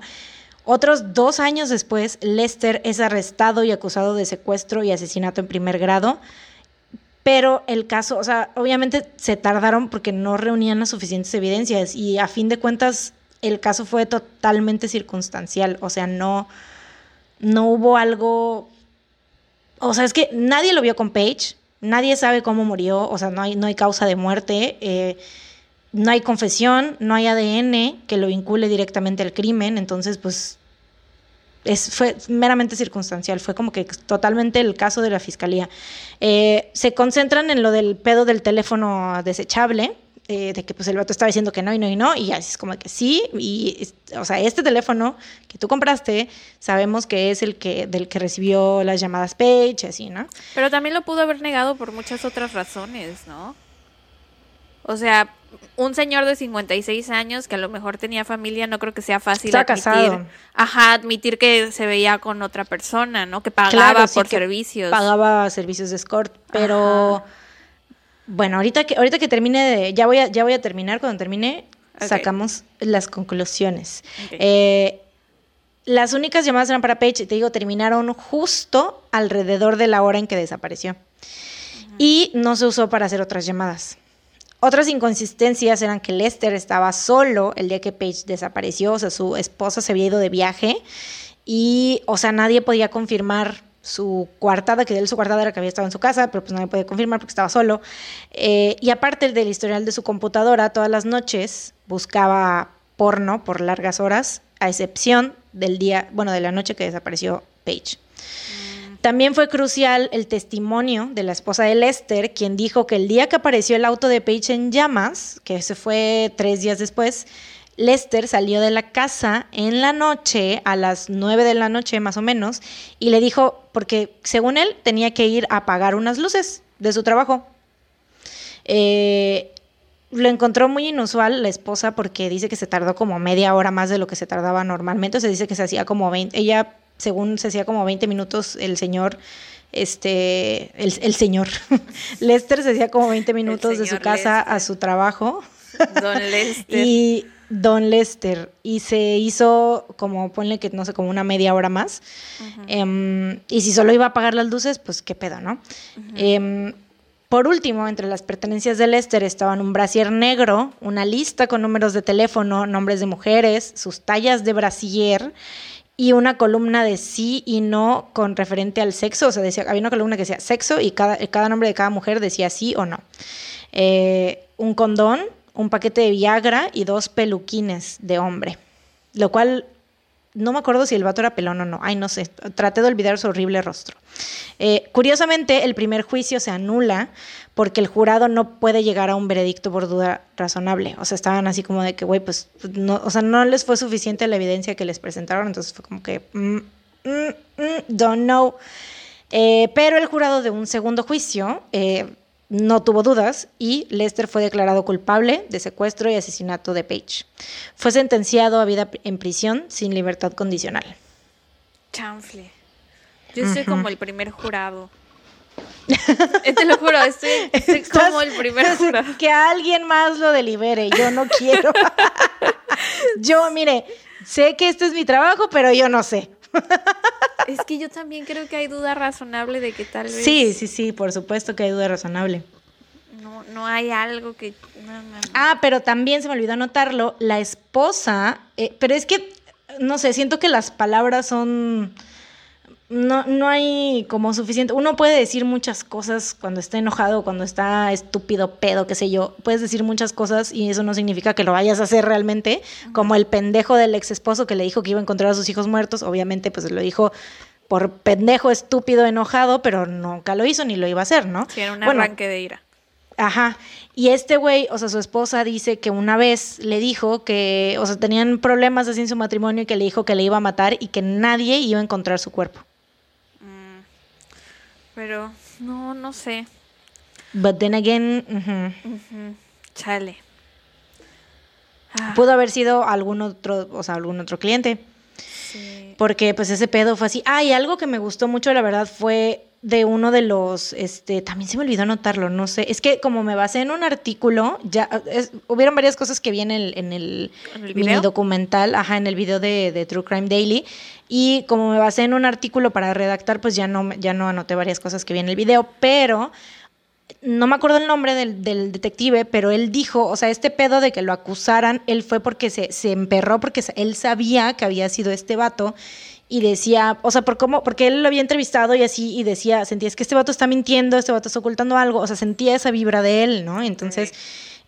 Otros dos años después, Lester es arrestado y acusado de secuestro y asesinato en primer grado, pero el caso, o sea, obviamente se tardaron porque no reunían las suficientes evidencias y a fin de cuentas el caso fue totalmente circunstancial, o sea, no, no hubo algo, o sea, es que nadie lo vio con Paige, nadie sabe cómo murió, o sea, no hay, no hay causa de muerte, eh, no hay confesión, no hay ADN que lo vincule directamente al crimen, entonces pues es, fue meramente circunstancial, fue como que totalmente el caso de la fiscalía. Eh, se concentran en lo del pedo del teléfono desechable, eh, de que pues el vato estaba diciendo que no y no y no, y así es como que sí, y o sea, este teléfono que tú compraste, sabemos que es el que del que recibió las llamadas Page, así, ¿no? Pero también lo pudo haber negado por muchas otras razones, ¿no? O sea, un señor de 56 años que a lo mejor tenía familia, no creo que sea fácil admitir, casado. ajá, admitir que se veía con otra persona, ¿no? Que pagaba Claro, por servicios. Pagaba servicios de escort, pero Ajá. bueno, ahorita que ahorita que termine de, ya voy a ya voy a terminar, cuando termine sacamos las conclusiones. Eh, las únicas llamadas eran para Paige, te digo, terminaron justo alrededor de la hora en que desapareció. Y no se usó para hacer otras llamadas. Otras inconsistencias eran que Lester estaba solo el día que Paige desapareció, o sea, su esposa se había ido de viaje y, o sea, nadie podía confirmar su coartada, que él su coartada era que había estado en su casa, pero pues nadie podía confirmar porque estaba solo. Eh, y aparte del historial de su computadora, todas las noches buscaba porno por largas horas, a excepción del día, bueno, de la noche que desapareció Paige. También fue crucial el testimonio de la esposa de Lester, quien dijo que el día que apareció el auto de Paige en llamas, que se fue tres días después, Lester salió de la casa en la noche, a las nueve de la noche más o menos, y le dijo, porque según él tenía que ir a apagar unas luces de su trabajo. Eh, lo encontró muy inusual la esposa porque dice que se tardó como media hora más de lo que se tardaba normalmente. O sea, dice que se hacía como 20, ella según se hacía como 20 minutos, el señor, este, el, el señor, Lester se hacía como 20 minutos de su casa Lester. a su trabajo. Don Lester. Y Don Lester. Y se hizo como, ponle que no sé, como una media hora más. Em, y si solo iba a apagar las luces, pues qué pedo, ¿no? Em, por último, entre las pertenencias de Lester estaban un brasier negro, una lista con números de teléfono, nombres de mujeres, sus tallas de brasier y una columna de sí y no con referente al sexo. O sea, decía, había una columna que decía sexo y cada, nombre de cada mujer decía sí o no. Eh, un condón, un paquete de Viagra y dos peluquines de hombre. Lo cual no me acuerdo si el vato era pelón o no. Ay, no sé. Traté de olvidar su horrible rostro. Eh, curiosamente, el primer juicio se anula porque el jurado no puede llegar a un veredicto por duda razonable. O sea, estaban así como de que, güey, pues, no, o sea, no les fue suficiente la evidencia que les presentaron. Entonces fue como que, mm, mm, mm, don't know. Eh, pero el jurado de un segundo juicio eh, no tuvo dudas y Lester fue declarado culpable de secuestro y asesinato de Page. Fue sentenciado a vida en prisión sin libertad condicional. Chanfle. Yo estoy como el primer jurado. Eh, Te lo juro, estoy, estoy Estás- como el primer jurado. Que alguien más lo delibere, yo no quiero. yo, mire, sé que este es mi trabajo, pero yo no sé. Es que yo también creo que hay duda razonable de que tal vez Sí, sí, sí, por supuesto que hay duda razonable. no, no hay algo que... no, no, no. Ah, pero también se me olvidó anotarlo, la esposa, eh, pero es que, no sé, siento que las palabras son, no, no hay como suficiente, uno puede decir muchas cosas cuando está enojado, cuando está estúpido, pedo, qué sé yo, puedes decir muchas cosas y eso no significa que lo vayas a hacer realmente, como el pendejo del ex esposo que le dijo que iba a encontrar a sus hijos muertos, obviamente pues lo dijo por pendejo, estúpido, enojado, pero nunca lo hizo ni lo iba a hacer, ¿no? Sí, era un Bueno, arranque de ira. Ajá. Y este güey, o sea, su esposa dice que una vez le dijo que, o sea, tenían problemas así en su matrimonio y que le dijo que le iba a matar y que nadie iba a encontrar su cuerpo. Pero no, no sé. But then again. Chale. Ah, Pudo haber sido algún otro, o sea, algún otro cliente. sí. Porque pues ese pedo fue así. Ah, y algo que me gustó mucho, la verdad, fue de uno de los, este, también se me olvidó anotarlo, no sé. Es que como me basé en un artículo, ya, es- hubieron varias cosas que vi en el, en el, ¿En el mini documental, ajá, en el video de, de True Crime Daily. Y como me basé en un artículo para redactar, pues ya no, ya no anoté varias cosas que vi en el video, pero no me acuerdo el nombre del, del detective, pero él dijo, o sea, este pedo de que lo acusaran, él fue porque se, se emperró, porque él sabía que había sido este vato y decía, o sea, por cómo, porque él lo había entrevistado y así, y decía, sentía, es que este vato está mintiendo, este vato está ocultando algo, o sea, sentía esa vibra de él, ¿no? Entonces,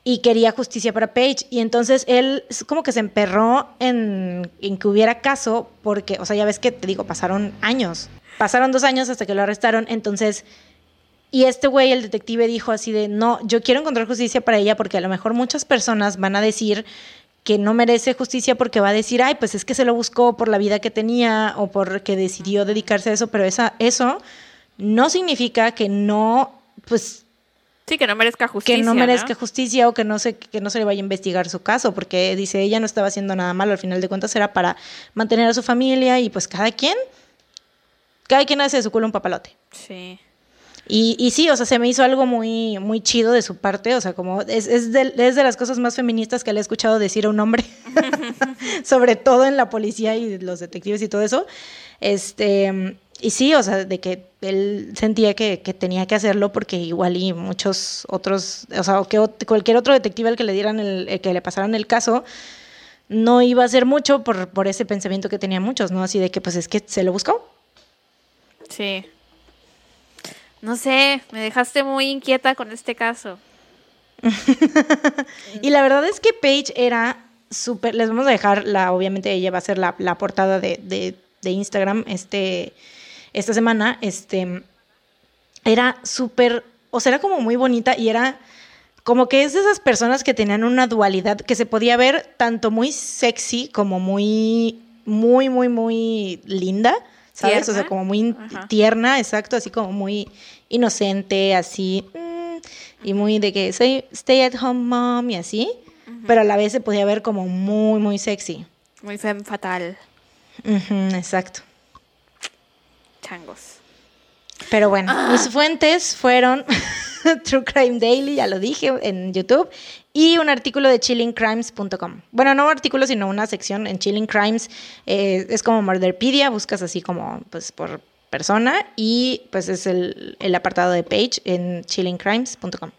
y quería justicia para Paige, y entonces él como que se emperró en, en que hubiera caso, porque, o sea, ya ves que te digo, pasaron años, pasaron dos años hasta que lo arrestaron, entonces... Y este güey, el detective, dijo así de, no, yo quiero encontrar justicia para ella porque a lo mejor muchas personas van a decir que no merece justicia porque va a decir, ay, pues es que se lo buscó por la vida que tenía o porque decidió dedicarse a eso, pero esa, eso no significa que no, pues, Sí, que no merezca justicia. que no merezca ¿no? justicia o que no, se, que no se le vaya a investigar su caso, porque dice, ella no estaba haciendo nada malo, al final de cuentas era para mantener a su familia y pues cada quien, cada quien hace de su culo un papalote. Sí. Y, y sí, o sea, se me hizo algo muy, muy chido de su parte, o sea, como es, es, de, es de las cosas más feministas que le he escuchado decir a un hombre, sobre todo en la policía y los detectives y todo eso. Este, y sí, o sea, de que él sentía que, que tenía que hacerlo porque igual y muchos otros, o sea, que cualquier otro detective al que le dieran el, el que le pasaran el caso, no iba a hacer mucho por, por ese pensamiento que tenían muchos, ¿no? Así de que pues es que se lo buscó. Sí. No sé, me dejaste muy inquieta con este caso. Y la verdad es que Paige era súper, les vamos a dejar la, obviamente ella va a ser la, la portada de, de, de Instagram este, esta semana, este, era súper, o sea, era como muy bonita y era como que es de esas personas que tenían una dualidad que se podía ver tanto muy sexy como muy, muy, muy, muy linda, ¿sabes? O sea, como muy Ajá. tierna, exacto, así como muy inocente, así, mm, y muy de que soy stay at home mom y así, pero a la vez se podía ver como muy, muy sexy. Muy fem fatal. Exacto. Changos. Pero bueno, mis fuentes fueron True Crime Daily, ya lo dije, en YouTube, y un artículo de chillingcrimes.com. Bueno, no un artículo, sino una sección en Chilling Crimes. eh, es como Murderpedia, buscas así como pues por persona y pues es el, apartado de page en chillingcrimes.com.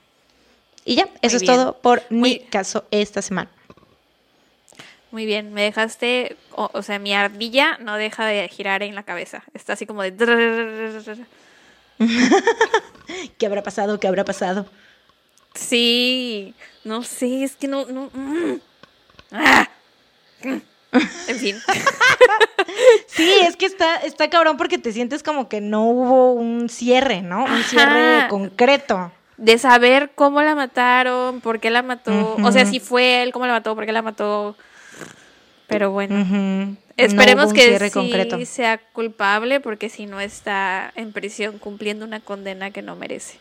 Y ya, eso es todo por mi caso esta semana. Muy bien, me dejaste, o, o, sea, mi ardilla no deja de girar en la cabeza. Está así como de... ¿Qué habrá pasado? ¿Qué habrá pasado? Sí, no sé, es que no... no... Mm. ¡Ah! En fin. Sí, es que está, está cabrón porque te sientes como que no hubo un cierre, ¿no? Un Ajá. cierre concreto. De saber cómo la mataron, por qué la mató. O sea, si fue él, cómo la mató, por qué la mató. Pero bueno. Esperemos No que sí concreto. sea culpable porque si no está en prisión cumpliendo una condena que no merece.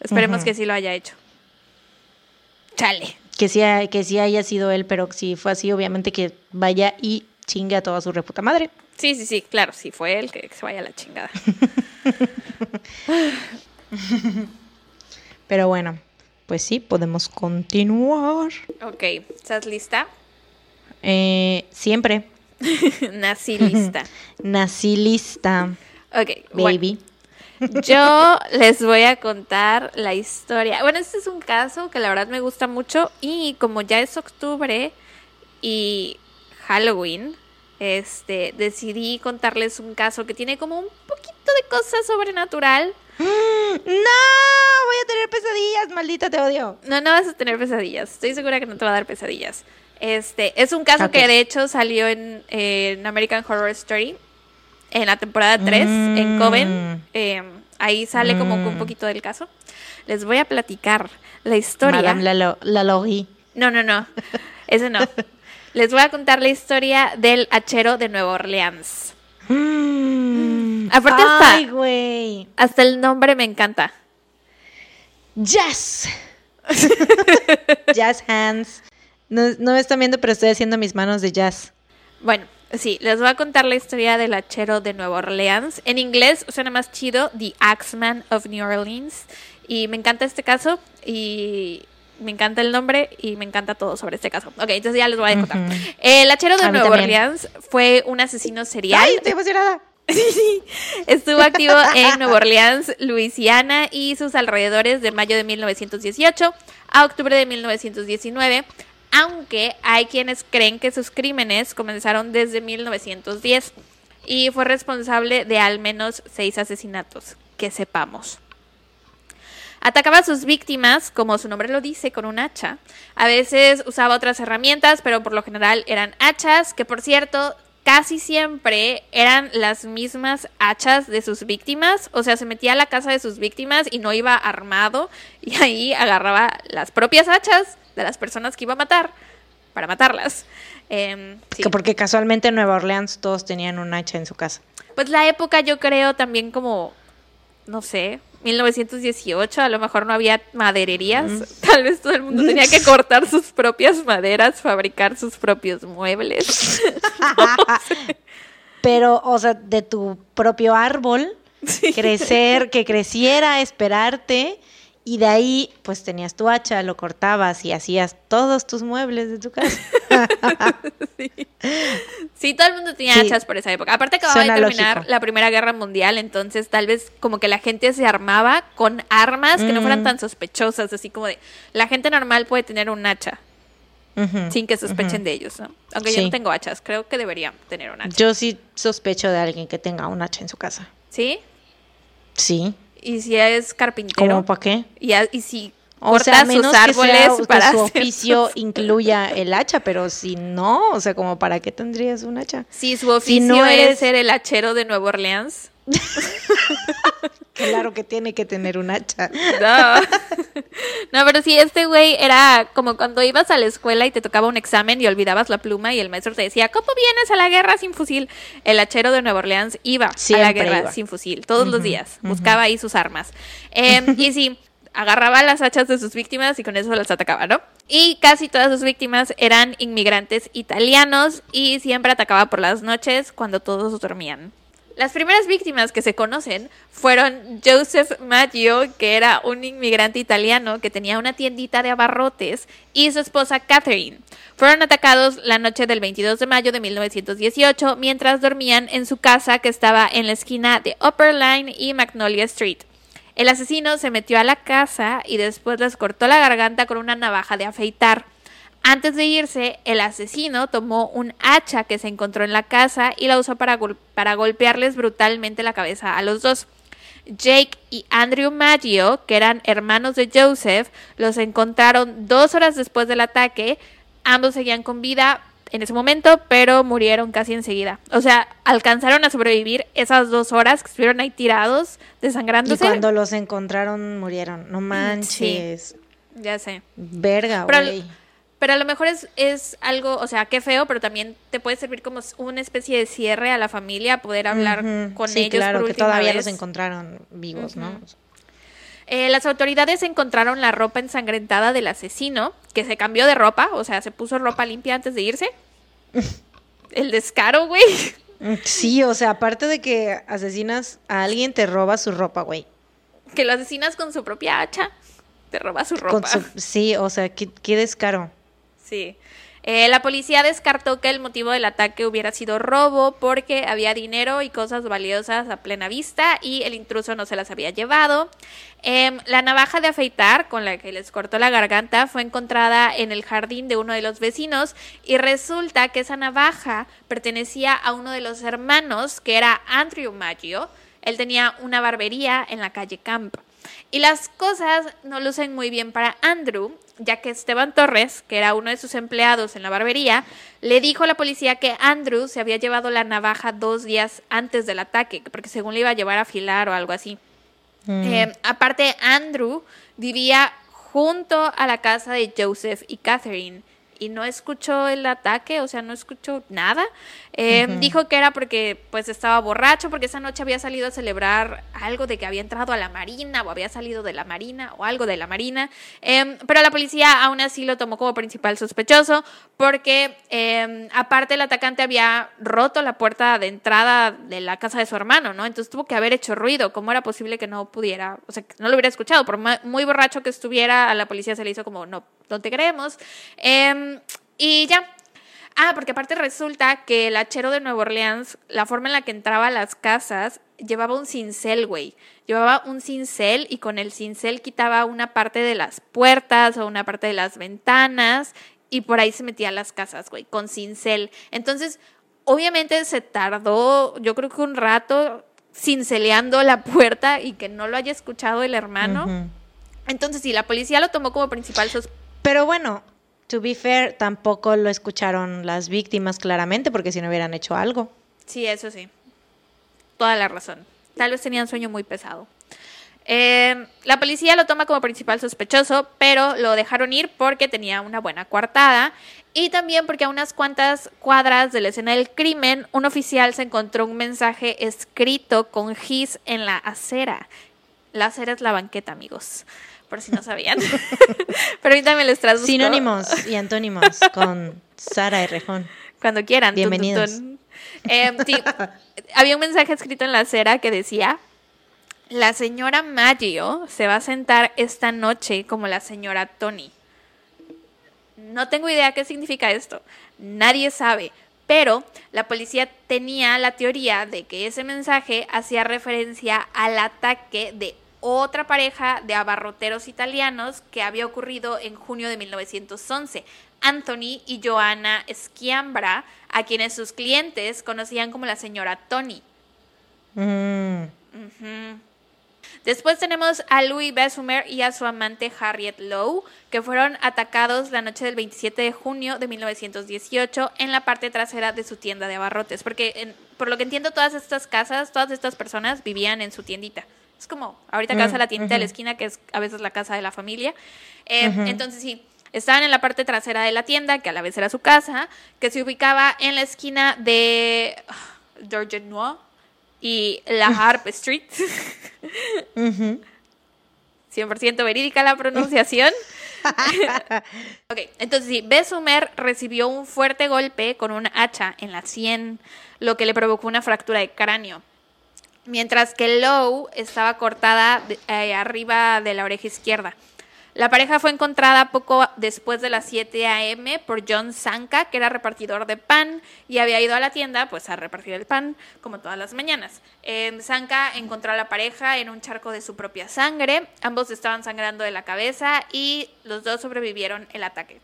Esperemos que sí lo haya hecho. Chale. Que sí, que sí haya sido él, pero si fue así, obviamente que vaya y chingue a toda su reputa madre. Sí, sí, sí, claro, si fue él, que, que se vaya a la chingada. Pero bueno, pues sí, podemos continuar. ok, ¿estás lista? Eh, siempre Nací lista. nací lista, Ok, bueno, baby. Yo les voy a contar la historia. Bueno, este es un caso que la verdad me gusta mucho y como ya es octubre y Halloween, este, decidí contarles un caso que tiene como un poquito de cosa sobrenatural. ¡No! Voy a tener pesadillas, maldita, te odio. No, no vas a tener pesadillas. Estoy segura que no te va a dar pesadillas. Este, es un caso que de hecho salió en, en American Horror Story en la temporada 3 en Mm. Coven. Eh, ahí sale como que un Mm. poquito del caso. Les voy a platicar la historia. Madame Lalo. No, no, no. Ese no. Les voy a contar la historia del hachero de Nueva Orleans. Mm. Aparte Ay, güey. Hasta el nombre me encanta. Jazz. Jazz hands. No, no me están viendo, pero estoy haciendo mis manos de jazz. Bueno, sí, les voy a contar la historia del hachero de Nueva Orleans. En inglés suena más chido, The Axeman of New Orleans. Y me encanta este caso y me encanta el nombre y me encanta todo sobre este caso. Ok, entonces ya les voy a contar. El hachero de Nueva. Orleans fue un asesino serial. ¡Ay, estoy emocionada! Estuvo activo en Nueva Orleans, Luisiana y sus alrededores de mayo de 1918 a octubre de 1919, aunque hay quienes creen que sus crímenes comenzaron desde 1910 y fue responsable de al menos seis asesinatos, que sepamos. Atacaba a sus víctimas, como su nombre lo dice, con un hacha. A veces usaba otras herramientas, pero por lo general eran hachas, que por cierto, casi siempre eran las mismas hachas de sus víctimas. O sea, se metía a la casa de sus víctimas y no iba armado y ahí agarraba las propias hachas de las personas que iba a matar para matarlas. Sí. Que Porque casualmente en Nueva Orleans todos tenían un hacha en su casa. Pues la época yo creo también como, no sé, 1918, a lo mejor no había madererías, tal vez todo el mundo tenía que cortar sus propias maderas, fabricar sus propios muebles. Pero, o sea, de tu propio árbol, crecer, que creciera, esperarte, y de ahí, pues tenías tu hacha, lo cortabas y hacías todos tus muebles de tu casa. Sí, todo el mundo tenía Sí. hachas por esa época. Aparte acababa Suena de terminar lógico. la Primera Guerra Mundial, entonces tal vez como que la gente se armaba con armas que no fueran Mm. tan sospechosas, así como de la gente normal puede tener un hacha sin que sospechen de ellos, ¿no? Aunque yo Sí. no tengo hachas, creo que debería tener un hacha. Yo sí sospecho de alguien que tenga un hacha en su casa. ¿Sí? Sí. Y si es carpintero. ¿Cómo para qué? Y, y si O sea, a sus menos árboles que, sea, que para su hacer oficio sus- incluya el hacha, pero si no, o sea, como para qué tendrías un hacha. Si su oficio Si no es eres- ser el hachero de Nueva Orleans. Claro que tiene que tener un hacha. No. no, pero sí, este güey era como cuando ibas a la escuela y te tocaba un examen y olvidabas la pluma y el maestro te decía, ¿cómo vienes a la guerra sin fusil? El hachero de Nueva Orleans iba a la guerra iba. sin fusil, todos los días. Buscaba ahí sus armas. Em, y sí, agarraba las hachas de sus víctimas y con eso las atacaba, ¿no? Y casi todas sus víctimas eran inmigrantes italianos y siempre atacaba por las noches cuando todos dormían. Las primeras víctimas que se conocen fueron Joseph Maggio, que era un inmigrante italiano que tenía una tiendita de abarrotes, y su esposa Catherine. Fueron atacados la noche del 22 de mayo de 1918 mientras dormían en su casa que estaba en la esquina de Upper Line y Magnolia Street. El asesino se metió a la casa y después les cortó la garganta con una navaja de afeitar. Antes de irse, el asesino tomó un hacha que se encontró en la casa y la usó para, gol- para golpearles brutalmente la cabeza a los dos. Jake y Andrew Maggio, que eran hermanos de Joseph, los encontraron dos horas después del ataque. Ambos seguían con vida en ese momento, pero murieron casi enseguida. O sea, alcanzaron a sobrevivir esas dos horas que estuvieron ahí tirados, Y desangrándose. cuando los encontraron, murieron. No manches. Ya sé. Verga, Pero- güey. Pero a lo mejor es, es algo, o sea, qué feo, pero también te puede servir como una especie de cierre a la familia, poder hablar con sí, ellos claro, por que todavía vez. los encontraron vivos, ¿no? Eh, las autoridades encontraron la ropa ensangrentada del asesino, que se cambió de ropa, o sea, se puso ropa limpia antes de irse. El descaro, güey. Mm, Sí, o sea, aparte de que asesinas a alguien, te roba su ropa, güey. Que lo asesinas con su propia hacha. Te roba su ropa. Su- Sí, o sea, qué, qué descaro. Sí. Eh, la policía descartó que el motivo del ataque hubiera sido robo porque había dinero y cosas valiosas a plena vista y el intruso no se las había llevado. Em, la navaja de afeitar con la que les cortó la garganta fue encontrada en el jardín de uno de los vecinos y resulta que esa navaja pertenecía a uno de los hermanos que era Andrew Maggio. Él tenía una barbería en la calle Camp. Y las cosas no lucen muy bien para Andrew, ya que Esteban Torres, que era uno de sus empleados en la barbería, le dijo a la policía que Andrew se había llevado la navaja dos días antes del ataque, porque según le iba a llevar a afilar o algo así. Mm. Eh, aparte, Andrew vivía junto a la casa de Joseph y Catherine y no escuchó el ataque, o sea, no escuchó nada. Eh, dijo que era porque pues estaba borracho, porque esa noche había salido a celebrar algo de que había entrado a la marina o había salido de la marina o algo de la marina. Em, pero la policía aún así lo tomó como principal sospechoso porque em, aparte el atacante había roto la puerta de entrada de la casa de su hermano, ¿no? Entonces tuvo que haber hecho ruido. ¿Cómo era posible que no pudiera, o sea, que no lo hubiera escuchado? Por muy borracho que estuviera, a la policía se le hizo como, no, no te creemos. Em, y ya. Ah, porque aparte resulta que el hachero de Nueva Orleans, la forma en la que entraba a las casas, llevaba un cincel, güey. Llevaba un cincel y con el cincel quitaba una parte de las puertas o una parte de las ventanas y por ahí se metía a las casas, güey, con cincel. Entonces, obviamente se tardó, yo creo que un rato cinceleando la puerta y que no lo haya escuchado el hermano. Entonces, sí, la policía lo tomó como principal sospechoso. Pero bueno, to be tampoco lo escucharon las víctimas claramente, porque si no hubieran hecho algo. Sí, eso sí. Toda la razón. Tal vez tenían sueño muy pesado. Eh, la policía lo toma como principal sospechoso, pero lo dejaron ir porque tenía una buena coartada y también porque a unas cuantas cuadras de la escena del crimen, un oficial se encontró un mensaje escrito con gis en la acera. La acera es la banqueta, amigos por si no sabían. Permítanme les traduzco. Sinónimos y antónimos con Sara y Rejón. Cuando quieran. Bienvenidos. Em, había un mensaje escrito en la acera que decía, la señora Maggio se va a sentar esta noche como la señora Tony. No tengo idea qué significa esto. Nadie sabe. Pero la policía tenía la teoría de que ese mensaje hacía referencia al ataque de otra pareja de abarroteros italianos que había ocurrido en junio de 1911, Anthony y Joanna Schiambra, a quienes sus clientes conocían como la señora Tony. Mm. Después tenemos a Louis Bessumer y a su amante Harriet Lowe, que fueron atacados la noche del 27 de junio de 1918 en la parte trasera de su tienda de abarrotes. Porque, por lo que entiendo, todas estas casas, todas estas personas vivían en su tiendita. Es como ahorita casa mm, la tienda de la esquina, que es a veces la casa de la familia. Eh, entonces sí, estaban en la parte trasera de la tienda, que a la vez era su casa, que se ubicaba en la esquina de George Noir y la Harp Street. 100% verídica la pronunciación. ok, entonces sí, Besumer recibió un fuerte golpe con un hacha en la sien, lo que le provocó una fractura de cráneo mientras que Lowe estaba cortada eh, arriba de la oreja izquierda. La pareja fue encontrada poco después de las 7 a.m. por John Sanka, que era repartidor de pan y había ido a la tienda pues a repartir el pan como todas las mañanas. Eh, Sanka encontró a la pareja en un charco de su propia sangre, ambos estaban sangrando de la cabeza y los dos sobrevivieron el ataque.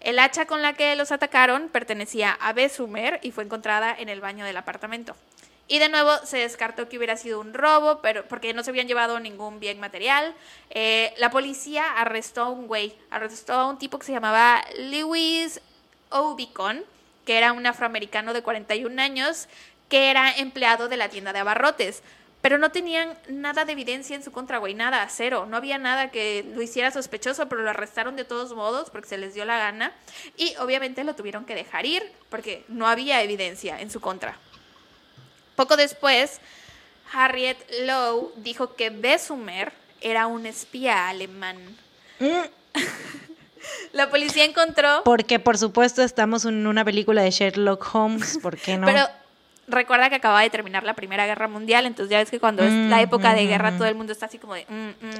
El hacha con la que los atacaron pertenecía a Besumer y fue encontrada en el baño del apartamento. Y de nuevo se descartó que hubiera sido un robo, pero porque no se habían llevado ningún bien material. Eh, la policía arrestó a un güey, arrestó a un tipo que se llamaba Lewis Obicon, que era un afroamericano de 41 años, que era empleado de la tienda de abarrotes. Pero no tenían nada de evidencia en su contra, güey, nada, cero. No había nada que lo hiciera sospechoso, pero lo arrestaron de todos modos porque se les dio la gana. Y obviamente lo tuvieron que dejar ir porque no había evidencia en su contra. Poco después, Harriet Lowe dijo que Besumer era un espía alemán. Mm. La policía encontró. Porque, por supuesto, estamos en una película de Sherlock Holmes, ¿por qué no? Pero recuerda que acaba de terminar la Primera Guerra Mundial, entonces ya ves que cuando es la mm, época de guerra mm, todo el mundo está así como de.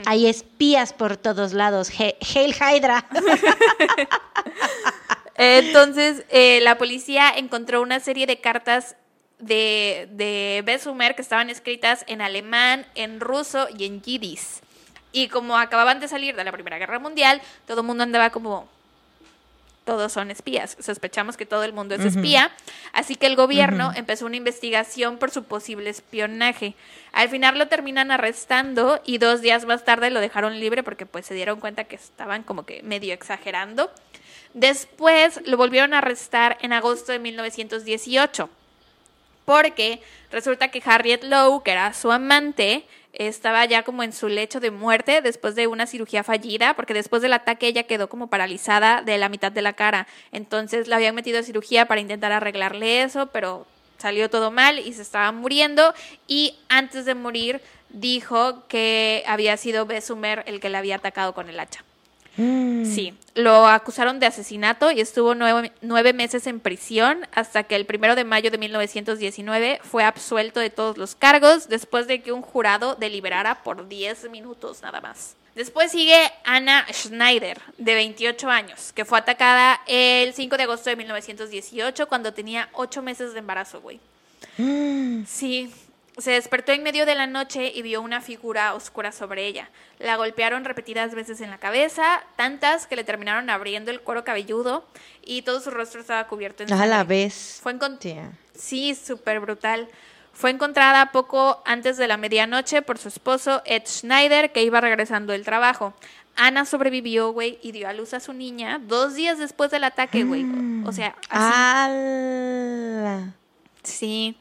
Hay espías por todos lados. Hail Hydra. entonces, eh, la policía encontró una serie de cartas de, de Besumer que estaban escritas en alemán, en ruso y en yiddish. Y como acababan de salir de la Primera Guerra Mundial, todo el mundo andaba como todos son espías. Sospechamos que todo el mundo es espía. Así que el gobierno empezó una investigación por su posible espionaje. Al final lo terminan arrestando y dos días más tarde lo dejaron libre porque pues se dieron cuenta que estaban como que medio exagerando. Después lo volvieron a arrestar en agosto de 1918 porque resulta que Harriet Lowe, que era su amante, estaba ya como en su lecho de muerte después de una cirugía fallida, porque después del ataque ella quedó como paralizada de la mitad de la cara. Entonces la habían metido a cirugía para intentar arreglarle eso, pero salió todo mal y se estaba muriendo. Y antes de morir dijo que había sido Besumer el que le había atacado con el hacha. Mm. Sí, lo acusaron de asesinato y estuvo nueve, nueve meses en prisión hasta que el primero de mayo de 1919 fue absuelto de todos los cargos después de que un jurado deliberara por 10 minutos nada más. Después sigue Anna Schneider, de 28 años, que fue atacada el 5 de agosto de 1918 cuando tenía 8 meses de embarazo, güey. Mm. Sí, se despertó en medio de la noche y vio una figura oscura sobre ella. La golpearon repetidas veces en la cabeza, tantas que le terminaron abriendo el cuero cabelludo y todo su rostro estaba cubierto en A la vez. Fue Tía. Sí, súper brutal. Fue encontrada poco antes de la medianoche por su esposo Ed Schneider, que iba regresando del trabajo. Ana sobrevivió, güey, y dio a luz a su niña dos días después del ataque, güey. O sea, así. Sí,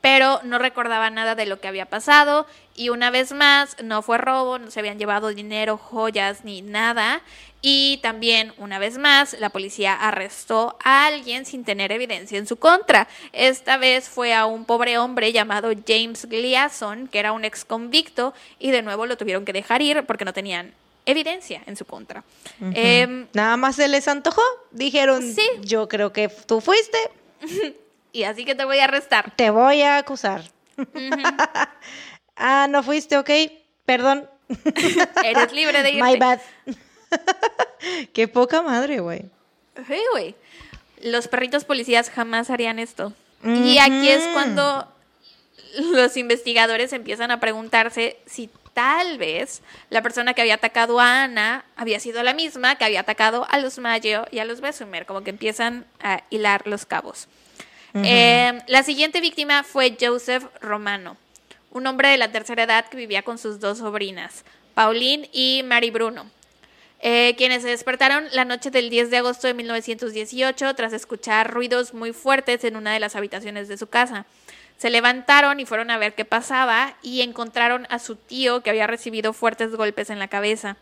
pero no recordaba nada de lo que había pasado y una vez más no fue robo, no se habían llevado dinero, joyas ni nada y también una vez más la policía arrestó a alguien sin tener evidencia en su contra. Esta vez fue a un pobre hombre llamado James Gleason, que era un ex convicto y de nuevo lo tuvieron que dejar ir porque no tenían evidencia en su contra. Em, Nada más se les antojó. Dijeron, Sí. yo creo que tú fuiste, y así que te voy a arrestar. te voy a acusar. ah, no fuiste, ok. Perdón. Eres libre de irte. My bad. Qué poca madre, güey. Sí, güey. Los perritos policías jamás harían esto. Y aquí es cuando los investigadores empiezan a preguntarse si tal vez la persona que había atacado a Ana había sido la misma que había atacado a los Mayo y a los Besumer, como que empiezan a hilar los cabos. Eh, la siguiente víctima fue Joseph Romano, un hombre de la tercera edad que vivía con sus dos sobrinas, Pauline y Mary Bruno eh, quienes se despertaron la noche del 10 de agosto de 1918 tras escuchar ruidos muy fuertes en una de las habitaciones de su casa. Se levantaron y fueron a ver qué pasaba y encontraron a su tío que había recibido fuertes golpes en la cabeza.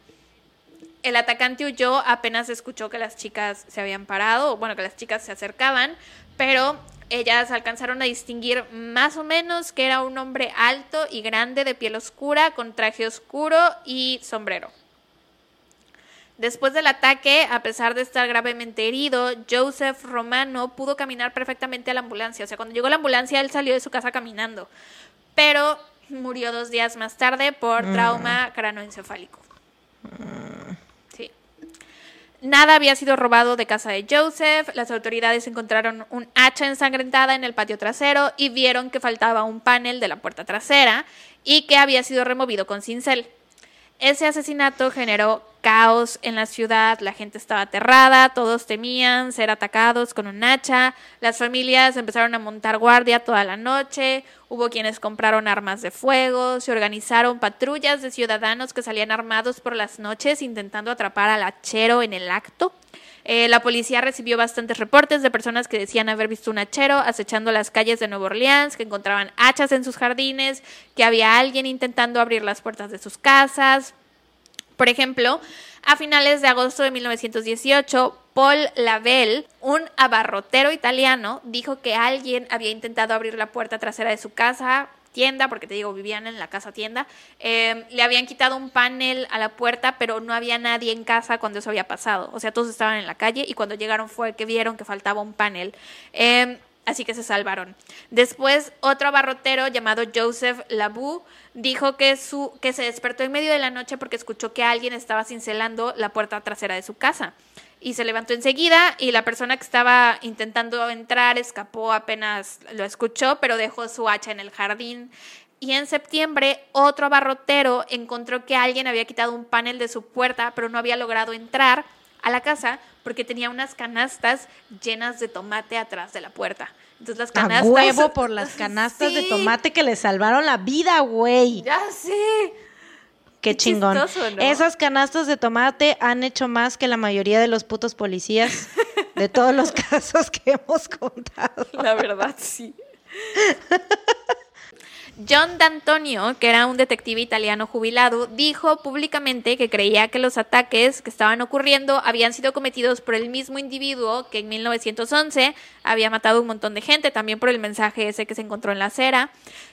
El atacante huyó apenas escuchó que las chicas se habían parado, bueno, que las chicas se acercaban, pero ellas alcanzaron a distinguir más o menos que era un hombre alto y grande de piel oscura, con traje oscuro y sombrero. Después del ataque, a pesar de estar gravemente herido, Joseph Romano pudo caminar perfectamente a la ambulancia. O sea, cuando llegó la ambulancia, él salió de su casa caminando. Pero murió dos días más tarde por trauma cranoencefálico. Nada había sido robado de casa de Joseph. Las autoridades encontraron un hacha ensangrentada en el patio trasero y vieron que faltaba un panel de la puerta trasera y que había sido removido con cincel. Ese asesinato generó caos en la ciudad, la gente estaba aterrada, todos temían ser atacados con un hacha, las familias empezaron a montar guardia toda la noche, hubo quienes compraron armas de fuego, se organizaron patrullas de ciudadanos que salían armados por las noches intentando atrapar al hachero en el acto. Eh, la policía recibió bastantes reportes de personas que decían haber visto un hachero acechando las calles de Nueva Orleans, que encontraban hachas en sus jardines, que había alguien intentando abrir las puertas de sus casas. Por ejemplo, a finales de agosto de 1918, Paul Lavelle, un abarrotero italiano, dijo que alguien había intentado abrir la puerta trasera de su casa, tienda, porque te digo, vivían en la casa tienda, eh, le habían quitado un panel a la puerta, pero no había nadie en casa cuando eso había pasado. O sea, todos estaban en la calle y cuando llegaron fue que vieron que faltaba un panel. Eh, así que se salvaron. Después, otro abarrotero llamado Joseph Labou dijo que, su, que se despertó en medio de la noche porque escuchó que alguien estaba cincelando la puerta trasera de su casa. Y se levantó enseguida y la persona que estaba intentando entrar escapó apenas lo escuchó, pero dejó su hacha en el jardín. Y en septiembre, otro abarrotero encontró que alguien había quitado un panel de su puerta, pero no había logrado entrar a la casa porque tenía unas canastas llenas de tomate atrás de la puerta. Entonces las A canastas... huevo por las canastas de tomate que le salvaron la vida, güey. Ya sé. Qué Qué chingón. chistoso, ¿no? Esas canastas de tomate han hecho más que la mayoría de los putos policías de todos los casos que hemos contado. La verdad, sí. John D'Antonio, que era un detective italiano jubilado, dijo públicamente que creía que los ataques que estaban ocurriendo habían sido cometidos por el mismo individuo que en 1911 había matado un montón de gente, también por el mensaje ese que se encontró en la acera.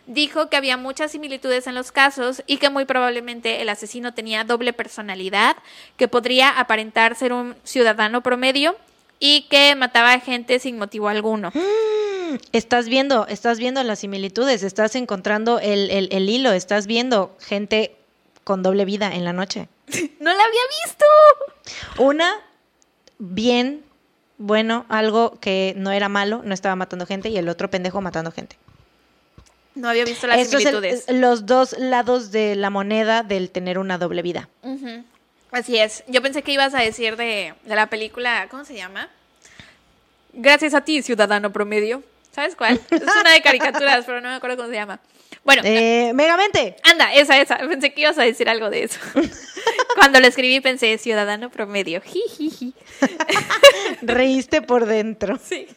Dijo que había muchas similitudes en los casos y que muy probablemente el asesino tenía doble personalidad, que podría aparentar ser un ciudadano promedio y que mataba a gente sin motivo alguno. Estás viendo, estás viendo las similitudes, estás encontrando el, el- el hilo, estás viendo gente con doble vida en la noche. ¡No la había visto! Una, bien, bueno, algo que no era malo, no estaba matando gente, y el otro pendejo matando gente. No había visto las Estos similitudes. los dos lados de la moneda del tener una doble vida. Así es. Yo pensé que ibas a decir de, de la película, ¿cómo se llama? Gracias a ti, ciudadano promedio. ¿Sabes cuál? Es una de caricaturas, pero no me acuerdo cómo se llama. Bueno, Eh, Megamente. anda, esa, esa. Pensé que ibas a decir algo de eso. Cuando lo escribí pensé, ciudadano promedio. Jijiji. Reíste por dentro. Sí.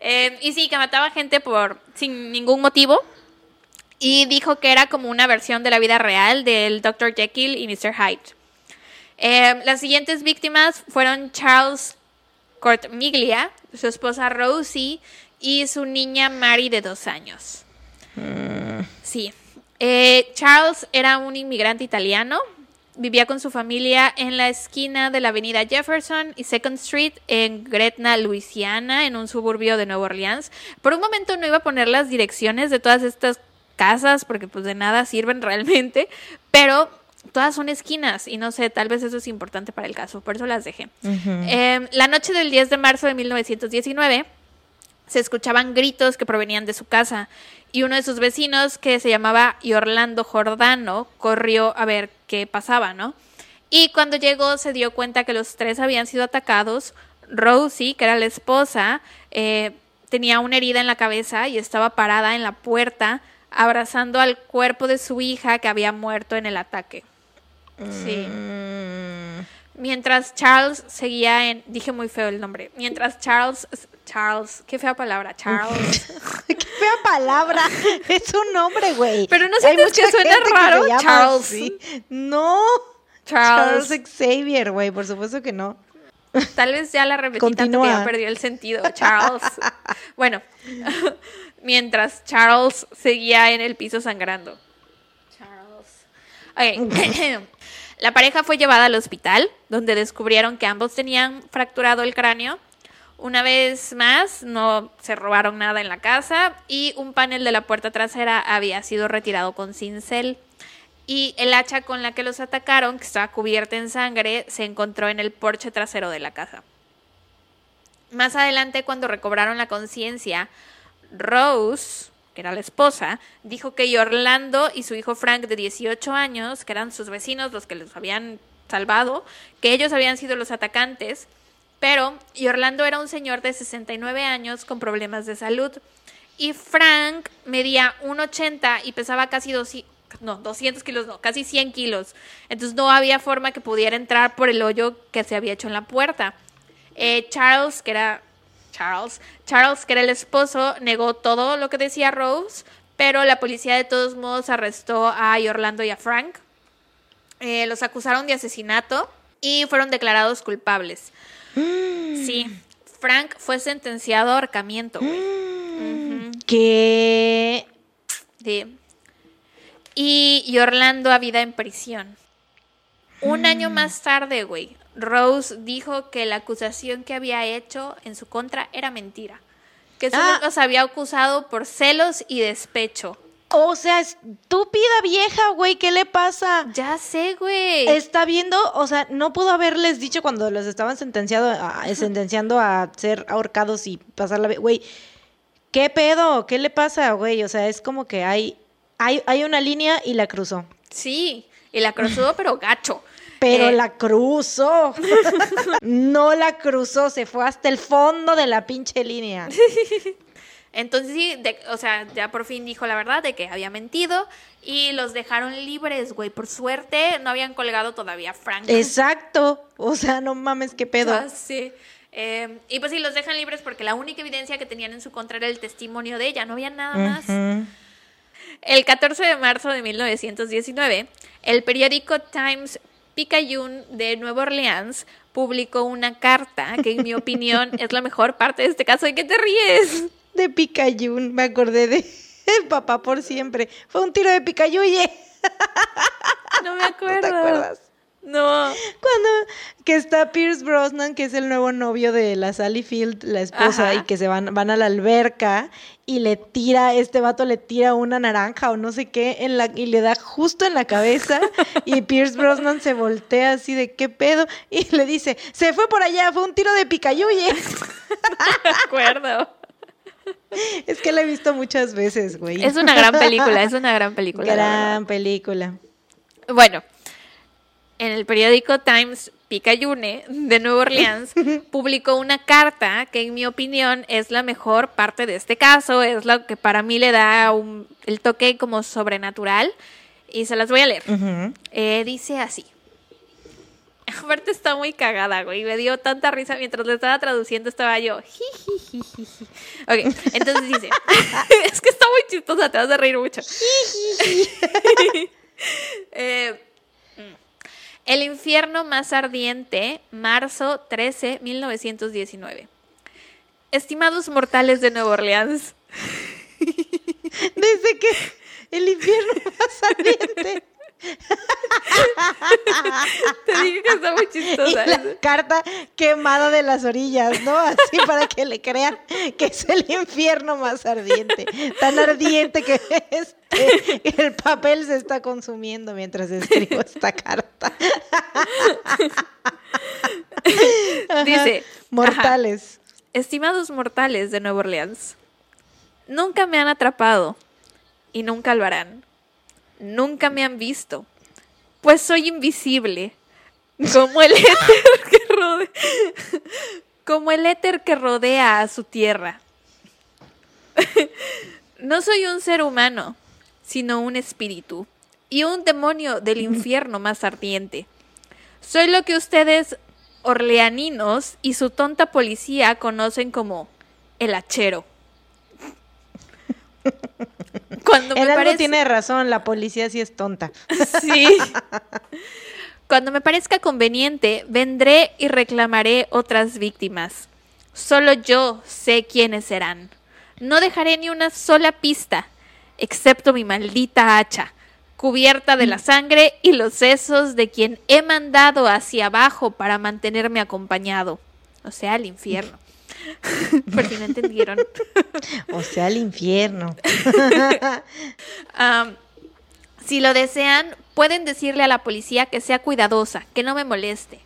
Eh, y sí, que mataba gente por sin ningún motivo. Y dijo que era como una versión de la vida real del Dr. Jekyll y Mr. Hyde. Eh, las siguientes víctimas fueron Charles Cortmiglia, su esposa Rosie y su niña Mary de dos años. Sí. Eh, Charles era un inmigrante italiano. Vivía con su familia en la esquina de la avenida Jefferson y Second Street en Gretna, Luisiana, en un suburbio de Nueva Orleans. Por un momento no iba a poner las direcciones de todas estas casas porque pues de nada sirven realmente, pero todas son esquinas y no sé, tal vez eso es importante para el caso, por eso las dejé. Eh, la noche del 10 de marzo de 1919 se escuchaban gritos que provenían de su casa y uno de sus vecinos, que se llamaba Orlando Jordano, corrió a ver qué pasaba, ¿no? Y cuando llegó se dio cuenta que los tres habían sido atacados. Rosie, que era la esposa, eh, tenía una herida en la cabeza y estaba parada en la puerta abrazando al cuerpo de su hija que había muerto en el ataque. Sí. Mm, Mientras Charles seguía en. Dije muy feo el nombre. Mientras Charles. Charles. Qué fea palabra. Charles. Qué fea palabra. Es un nombre, güey. Pero ¿no mucha que suena raro? llama Charles. así. No. Charles. Charles Xavier, güey. Por supuesto que no. Tal vez ya la repetí tanto que Continúa. ya perdió el sentido. Charles. bueno. Mientras Charles seguía en el piso sangrando. Charles. Ok. La pareja fue llevada al hospital, donde descubrieron que ambos tenían fracturado el cráneo. Una vez más, no se robaron nada en la casa y un panel de la puerta trasera había sido retirado con cincel. Y el hacha con la que los atacaron, que estaba cubierta en sangre, se encontró en el porche trasero de la casa. Más adelante, cuando recobraron la conciencia, Rose, que era la esposa, dijo que Orlando y su hijo Frank, de 18 años, que eran sus vecinos, los que los habían salvado, que ellos habían sido los atacantes, pero Orlando era un señor de 69 años con problemas de salud. Y Frank medía 1,80 y pesaba casi 200, no, 200 kilos, no, casi 100 kilos. Entonces no había forma que pudiera entrar por el hoyo que se había hecho en la puerta. Eh, Charles, que era Charles, Charles, que era el esposo, negó todo lo que decía Rose, pero la policía de todos modos arrestó a Orlando y a Frank. Eh, los acusaron de asesinato y fueron declarados culpables. Sí, Frank fue sentenciado a ahorcamiento, güey. Ujú. Que Sí. Y, y Orlando a vida en prisión. Un año más tarde, güey, Rose dijo que la acusación que había hecho en su contra era mentira. Que solo Ah. los había acusado por celos y despecho. O sea, estúpida vieja, güey, ¿qué le pasa? Ya sé, güey. Está viendo, o sea, no pudo haberles dicho cuando los estaban sentenciado a, sentenciando a ser ahorcados y pasar la... Güey, ¿qué pedo? ¿Qué le pasa, güey? O sea, es como que hay, hay, hay una línea y la cruzó. Sí, y la cruzó, pero gacho. Pero Eh, la cruzó. no la cruzó, se fue hasta el fondo de la pinche línea. Entonces sí, de- o sea, ya por fin dijo la verdad de que había mentido y los dejaron libres, güey. Por suerte no habían colgado todavía a Frank. Exacto. O sea, no mames, qué pedo. Ya sé. Eh, y pues sí, los dejan libres porque la única evidencia que tenían en su contra era el testimonio de ella, no había nada más. El 14 de marzo de 1919, el periódico Times Picayune de Nueva Orleans publicó una carta que en mi opinión es la mejor parte de este caso. ¿De qué te ríes? De Picayune, me acordé de Papá por siempre. Fue un tiro de Picayuye. No me ¿No acuerdo. te acuerdas? No. Cuando que está Pierce Brosnan, que es el nuevo novio de la Sally Field, la esposa, Ajá. y que se van, van a la alberca y le tira, este vato le tira una naranja o no sé qué, en la, y le da justo en la cabeza, y Pierce Brosnan se voltea así de qué pedo, y le dice, se fue por allá, fue un tiro de picayuye. Me acuerdo. es que la he visto muchas veces, güey. Es una gran película, es una gran película. Gran película. Bueno, en el periódico Times Picayune de Nueva Orleans publicó una carta que en mi opinión es la mejor parte de este caso, es lo que para mí le da un- el toque como sobrenatural y se las voy a leer. Eh, dice así. Aparte está muy cagada, güey. Me dio tanta risa mientras le estaba traduciendo, estaba yo. Ok, entonces dice. es que está muy chistosa, te vas a reír mucho. Eh. El infierno más ardiente, marzo 13, 1919. Estimados mortales de Nueva Orleans, Desde que el infierno más ardiente. te dije que está muy Y chistosa. la carta quemada de las orillas, ¿no? Así para que le crean que es el infierno más ardiente. Tan ardiente que este, el papel se está consumiendo mientras escribo esta carta. Dice, Mortales. Estimados mortales de Nueva Orleans, nunca me han atrapado y nunca lo harán. Nunca me han visto, pues soy invisible, como el éter que rodea, como el éter que rodea a su tierra. No soy un ser humano, sino un espíritu y un demonio del infierno más ardiente. Soy lo que ustedes orleaninos y su tonta policía conocen como el hachero. Cuando me parece- tiene razón, la policía sí es tonta. Sí. Cuando me parezca conveniente, vendré y reclamaré otras víctimas. Solo yo sé quiénes serán. No dejaré ni una sola pista, excepto mi maldita hacha, cubierta de la sangre y los sesos de quien he mandado hacia abajo para mantenerme acompañado. O sea, al infierno. Por si no entendieron. O sea, el infierno. Si lo desean, pueden decirle a la policía que sea cuidadosa, que no me moleste.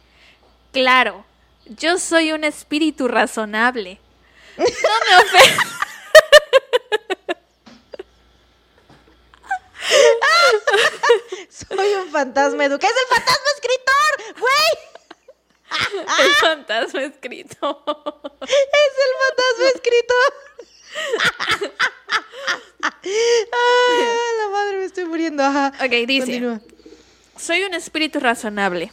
Claro, yo soy un espíritu razonable. No me ofendas. Soy un fantasma educado. ¡Es el fantasma escritor! ¡Güey! El fantasma escrito. ¡Es el fantasma escritor! ¡Ah, la madre, me estoy muriendo! Ajá. Ok, dice. Continúa. Soy un espíritu razonable.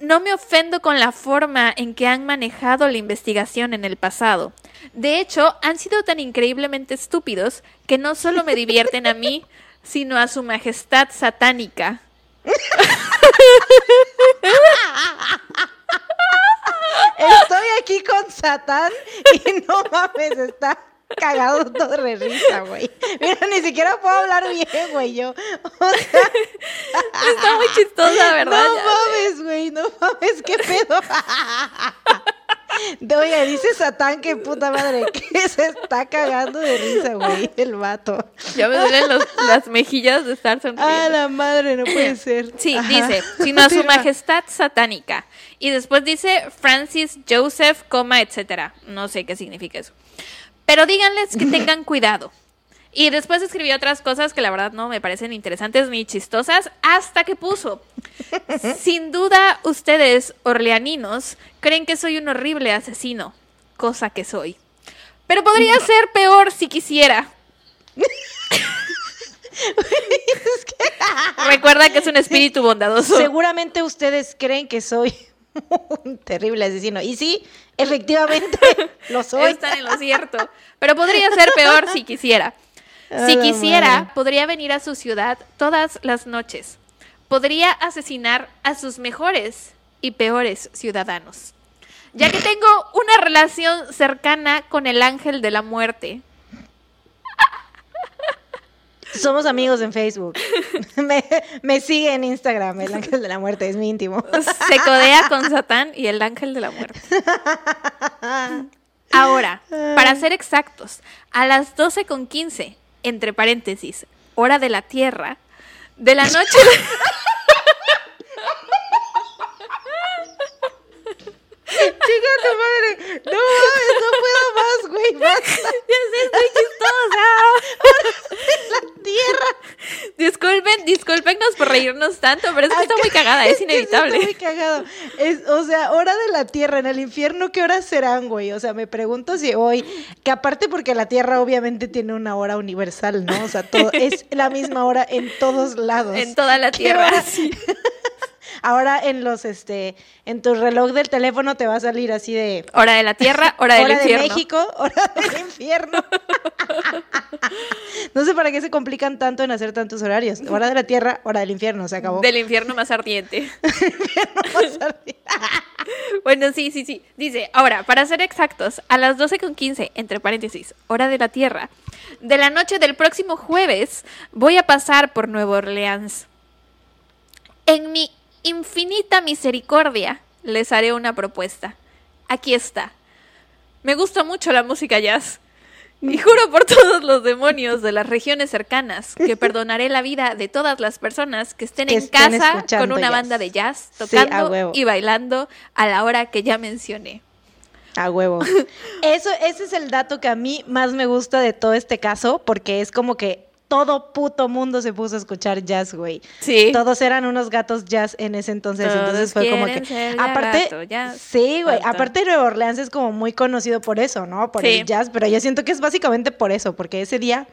No me ofendo con la forma en que han manejado la investigación en el pasado. De hecho, han sido tan increíblemente estúpidos que no solo me divierten a mí, sino a su majestad satánica. Estoy aquí con Satán y no mames, está cagado todo de risa, güey. Mira, ni siquiera puedo hablar bien, güey, yo. O sea, Está muy chistosa, ¿verdad? no mames, güey, no mames, qué pedo. De- Oye, dice Satán que puta madre, que se está cagando de risa, güey, el vato. Ya me duelen los- las mejillas de estar sonriendo. Ah, la madre, no puede ser. Sí, Ajá. dice, sino a su majestad satánica. Y después dice Francis Joseph, coma, etcétera. No sé qué significa eso. Pero díganles que tengan cuidado. Y después escribió otras cosas que la verdad no me parecen interesantes ni chistosas, hasta que puso. Sin duda, ustedes, orleaninos, creen que soy un horrible asesino, cosa que soy. Pero podría ser peor si quisiera. Recuerda que es un espíritu bondadoso. Seguramente ustedes creen que soy un terrible asesino. Y sí, efectivamente, lo soy. Están en lo cierto. Pero podría ser peor si quisiera. Si quisiera, podría venir a su ciudad todas las noches. Podría asesinar a sus mejores y peores ciudadanos. Ya que tengo una relación cercana con el ángel de la muerte. Somos amigos en Facebook. me, me sigue en Instagram, el ángel de la muerte, es mi íntimo. Se codea con Satán y el ángel de la muerte. Ahora, para ser exactos, a las 12 con 15, entre paréntesis, hora de la Tierra, de la noche... Chica tu madre. No mames, no puedo más, güey. Basta. Ya sé, estoy chistosa. La tierra. Disculpen, discúlpenos por reírnos tanto, pero es que está muy cagada, es inevitable. Está muy cagado. Es, o sea, hora de la tierra en el infierno, ¿qué horas serán, güey? O sea, me pregunto si hoy, que aparte porque la tierra obviamente tiene una hora universal, ¿no? O sea, todo, es la misma hora en todos lados. En toda la ¿Qué Tierra. sí. Ahora en los, este, en tu reloj del teléfono te va a salir así de Hora de la Tierra, hora del hora de infierno. México, hora del infierno. no sé para qué se complican tanto en hacer tantos horarios. Hora de la tierra, hora del infierno, se acabó. Del infierno más ardiente. Vamos a ver. Bueno, sí, sí, sí. Dice, ahora, para ser exactos, a las 12 con 15, entre paréntesis, hora de la Tierra, de la noche del próximo jueves, voy a pasar por Nueva Orleans. En mi infinita misericordia, les haré una propuesta. Aquí está. Me gusta mucho la música jazz. Y juro por todos los demonios de las regiones cercanas que perdonaré la vida de todas las personas que estén Que en estén casa con una jazz. banda de jazz, tocando y bailando a la hora que ya mencioné. A huevo. Eso, ese es el dato que a mí más me gusta de todo este caso, porque es como que todo puto mundo se puso a escuchar jazz, güey. Sí. Todos eran unos gatos jazz en ese entonces. Todos entonces fue como que. ser Aparte, gato jazz. sí, güey. Gato. Aparte, Nueva Orleans es como muy conocido por eso, ¿no? Por Sí. el jazz. Pero yo siento que es básicamente por eso, porque ese día,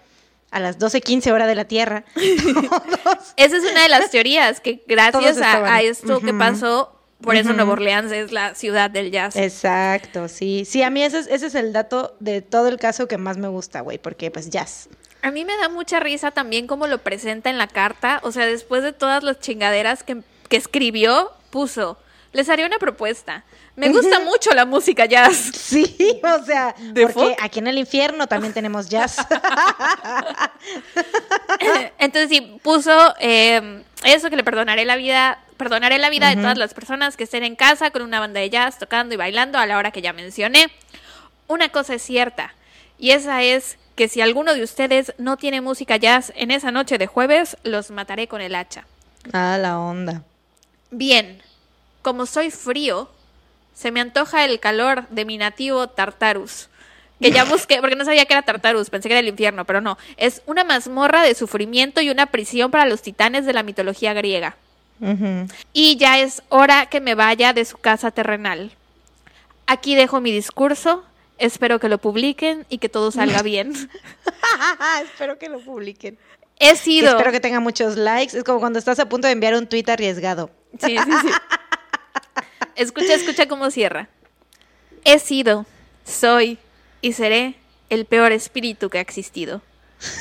a las 12:15 hora de la Tierra, todos- Esa es una de las teorías que gracias a, a esto que pasó, por eso. Nueva Orleans es la ciudad del jazz. Exacto, sí. Sí, a mí ese es, ese es el dato de todo el caso que más me gusta, güey, porque pues jazz. A mí me da mucha risa también cómo lo presenta en la carta. O sea, después de todas las chingaderas que, que escribió, puso, les haré una propuesta. Me gusta mucho la música jazz. Sí, o sea, ¿The porque aquí en el infierno también tenemos jazz. Entonces sí, puso eh, eso que le perdonaré la vida, perdonaré la vida de todas las personas que estén en casa con una banda de jazz tocando y bailando a la hora que ya mencioné. Una cosa es cierta, y esa es que si alguno de ustedes no tiene música jazz en esa noche de jueves, los mataré con el hacha. ah, la onda. Bien, como soy frío, se me antoja el calor de mi nativo Tartarus. Que ya busqué, porque no sabía que era Tartarus, pensé que era el infierno, pero no. Es una mazmorra de sufrimiento y una prisión para los titanes de la mitología griega. Y ya es hora que me vaya de su casa terrenal. Aquí dejo mi discurso, espero que lo publiquen y que todo salga bien. Espero que lo publiquen. He sido... Espero que tenga muchos likes. Es como cuando estás a punto de enviar un tweet arriesgado. Sí, sí, sí. Escucha, escucha cómo cierra. He sido, soy y seré el peor espíritu que ha existido.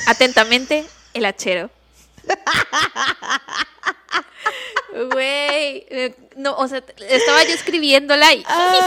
Atentamente, el hachero. Güey, eh, no, o sea, estaba yo escribiéndola y, Ay,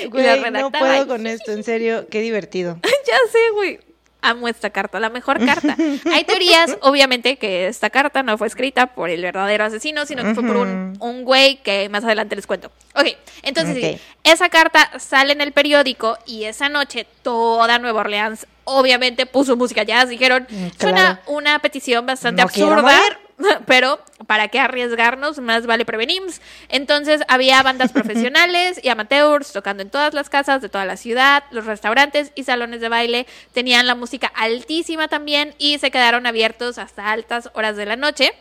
y la güey, no redactaba puedo con esto, en serio, qué divertido. ya sé, güey. Amo esta carta, la mejor carta. Hay teorías, obviamente, que esta carta no fue escrita por el verdadero asesino, sino que fue por un, un güey que más adelante les cuento. Ok, entonces sí, esa carta sale en el periódico y esa noche toda Nueva Orleans obviamente puso música jazz. Dijeron, Mm, suena claro. una petición bastante No absurda. Pero, ¿para qué arriesgarnos? Más vale prevenir. Entonces, había bandas profesionales y amateurs tocando en todas las casas de toda la ciudad. Los restaurantes y salones de baile tenían la música altísima también y se quedaron abiertos hasta altas horas de la noche.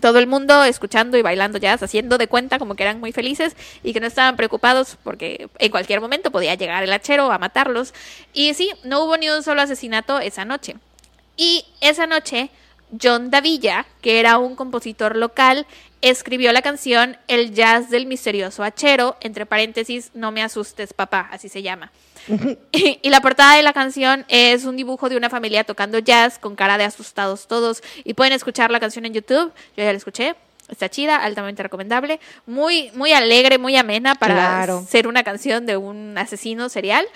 Todo el mundo escuchando y bailando jazz, haciendo de cuenta como que eran muy felices y que no estaban preocupados porque en cualquier momento podía llegar el hachero a matarlos. Y sí, no hubo ni un solo asesinato esa noche. Y esa noche John Davilla, que era un compositor local, escribió la canción El jazz del misterioso hachero, entre paréntesis, no me asustes papá, así se llama. y, y la portada de la canción es un dibujo de una familia tocando jazz con cara de asustados todos. Y pueden escuchar la canción en YouTube, yo ya la escuché, Está chida, altamente recomendable, muy, muy alegre, muy amena para Claro. ser una canción de un asesino serial.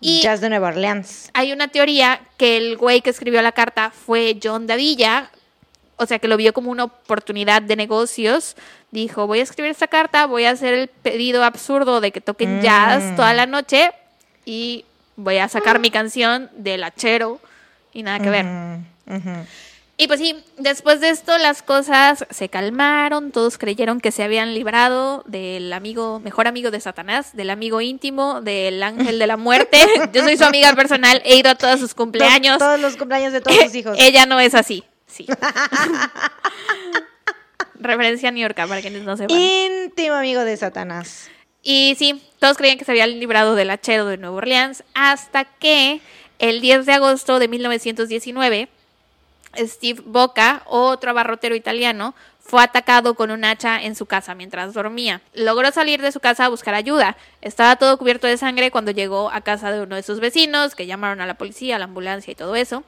Y Jazz de Nueva Orleans. hay una teoría que el güey que escribió la carta fue John Davilla, o sea que lo vio como una oportunidad de negocios. Dijo, voy a escribir esta carta, voy a hacer el pedido absurdo de que toquen Mm. jazz toda la noche y voy a sacar mi canción del hachero y nada que ver. Y pues sí, después de esto las cosas se calmaron, todos creyeron que se habían librado del amigo, mejor amigo de Satanás, del amigo íntimo, del ángel de la muerte. Yo soy su amiga personal, he ido a todos sus cumpleaños. To- Todos los cumpleaños de todos sus hijos. Ella no es así, sí. Referencia a New York, para quienes no sepan. Íntimo amigo de Satanás. Y sí, todos creían que se habían librado del hachero de Nueva Orleans hasta que el 10 de agosto de 1919, Steve Boca, otro abarrotero italiano, fue atacado con un hacha en su casa mientras dormía. Logró salir de su casa a buscar ayuda. Estaba todo cubierto de sangre cuando llegó a casa de uno de sus vecinos, que llamaron a la policía, a la ambulancia y todo eso.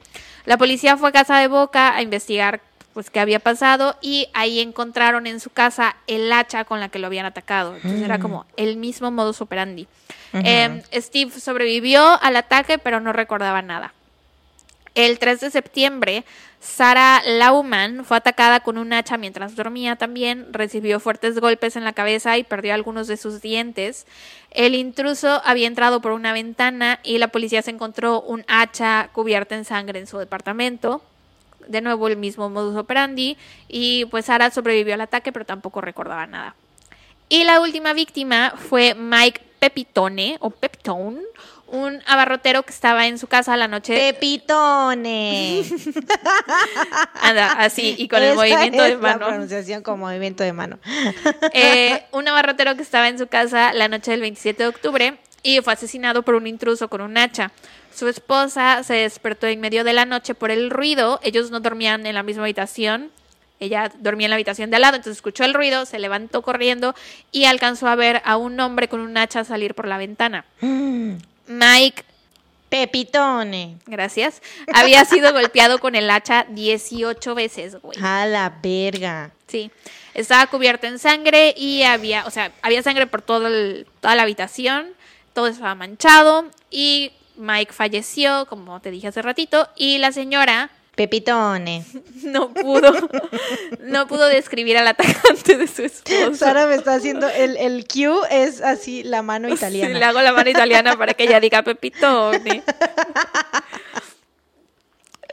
La policía fue a casa de Boca a investigar pues qué había pasado y ahí encontraron en su casa el hacha con la que lo habían atacado. Entonces era como el mismo modus operandi. Eh, Steve sobrevivió al ataque pero no recordaba nada. El 3 de septiembre, Sarah Lauman fue atacada con un hacha mientras dormía también, recibió fuertes golpes en la cabeza y perdió algunos de sus dientes. El intruso había entrado por una ventana y la policía se encontró un hacha cubierta en sangre en su departamento. De nuevo el mismo modus operandi y pues Sarah sobrevivió al ataque pero tampoco recordaba nada. Y la última víctima fue Mike Pepitone o Pepitone, un abarrotero que estaba en su casa la noche Pepitone. Anda, así, y con el movimiento de es La mano. pronunciación con movimiento de mano. Eh, un abarrotero que estaba en su casa la noche del 27 de octubre y fue asesinado por un intruso con un hacha. Su esposa se despertó en medio de la noche por el ruido. Ellos no dormían en la misma habitación. Ella dormía en la habitación de al lado, entonces escuchó el ruido, se levantó corriendo y alcanzó a ver a un hombre con un hacha salir por la ventana. Mike Pepitone. Gracias. Había sido golpeado con el hacha 18 veces, güey. A la verga. Sí. Estaba cubierto en sangre y había, o sea, había sangre por todo el- toda la habitación. Todo estaba manchado y Mike falleció, como te dije hace ratito, y la señora Pepitone. no pudo, no pudo describir al atacante de su esposo. Sara me está haciendo el, el Q es así la mano Sí, italiana. le hago la mano italiana para que ella diga Pepitone.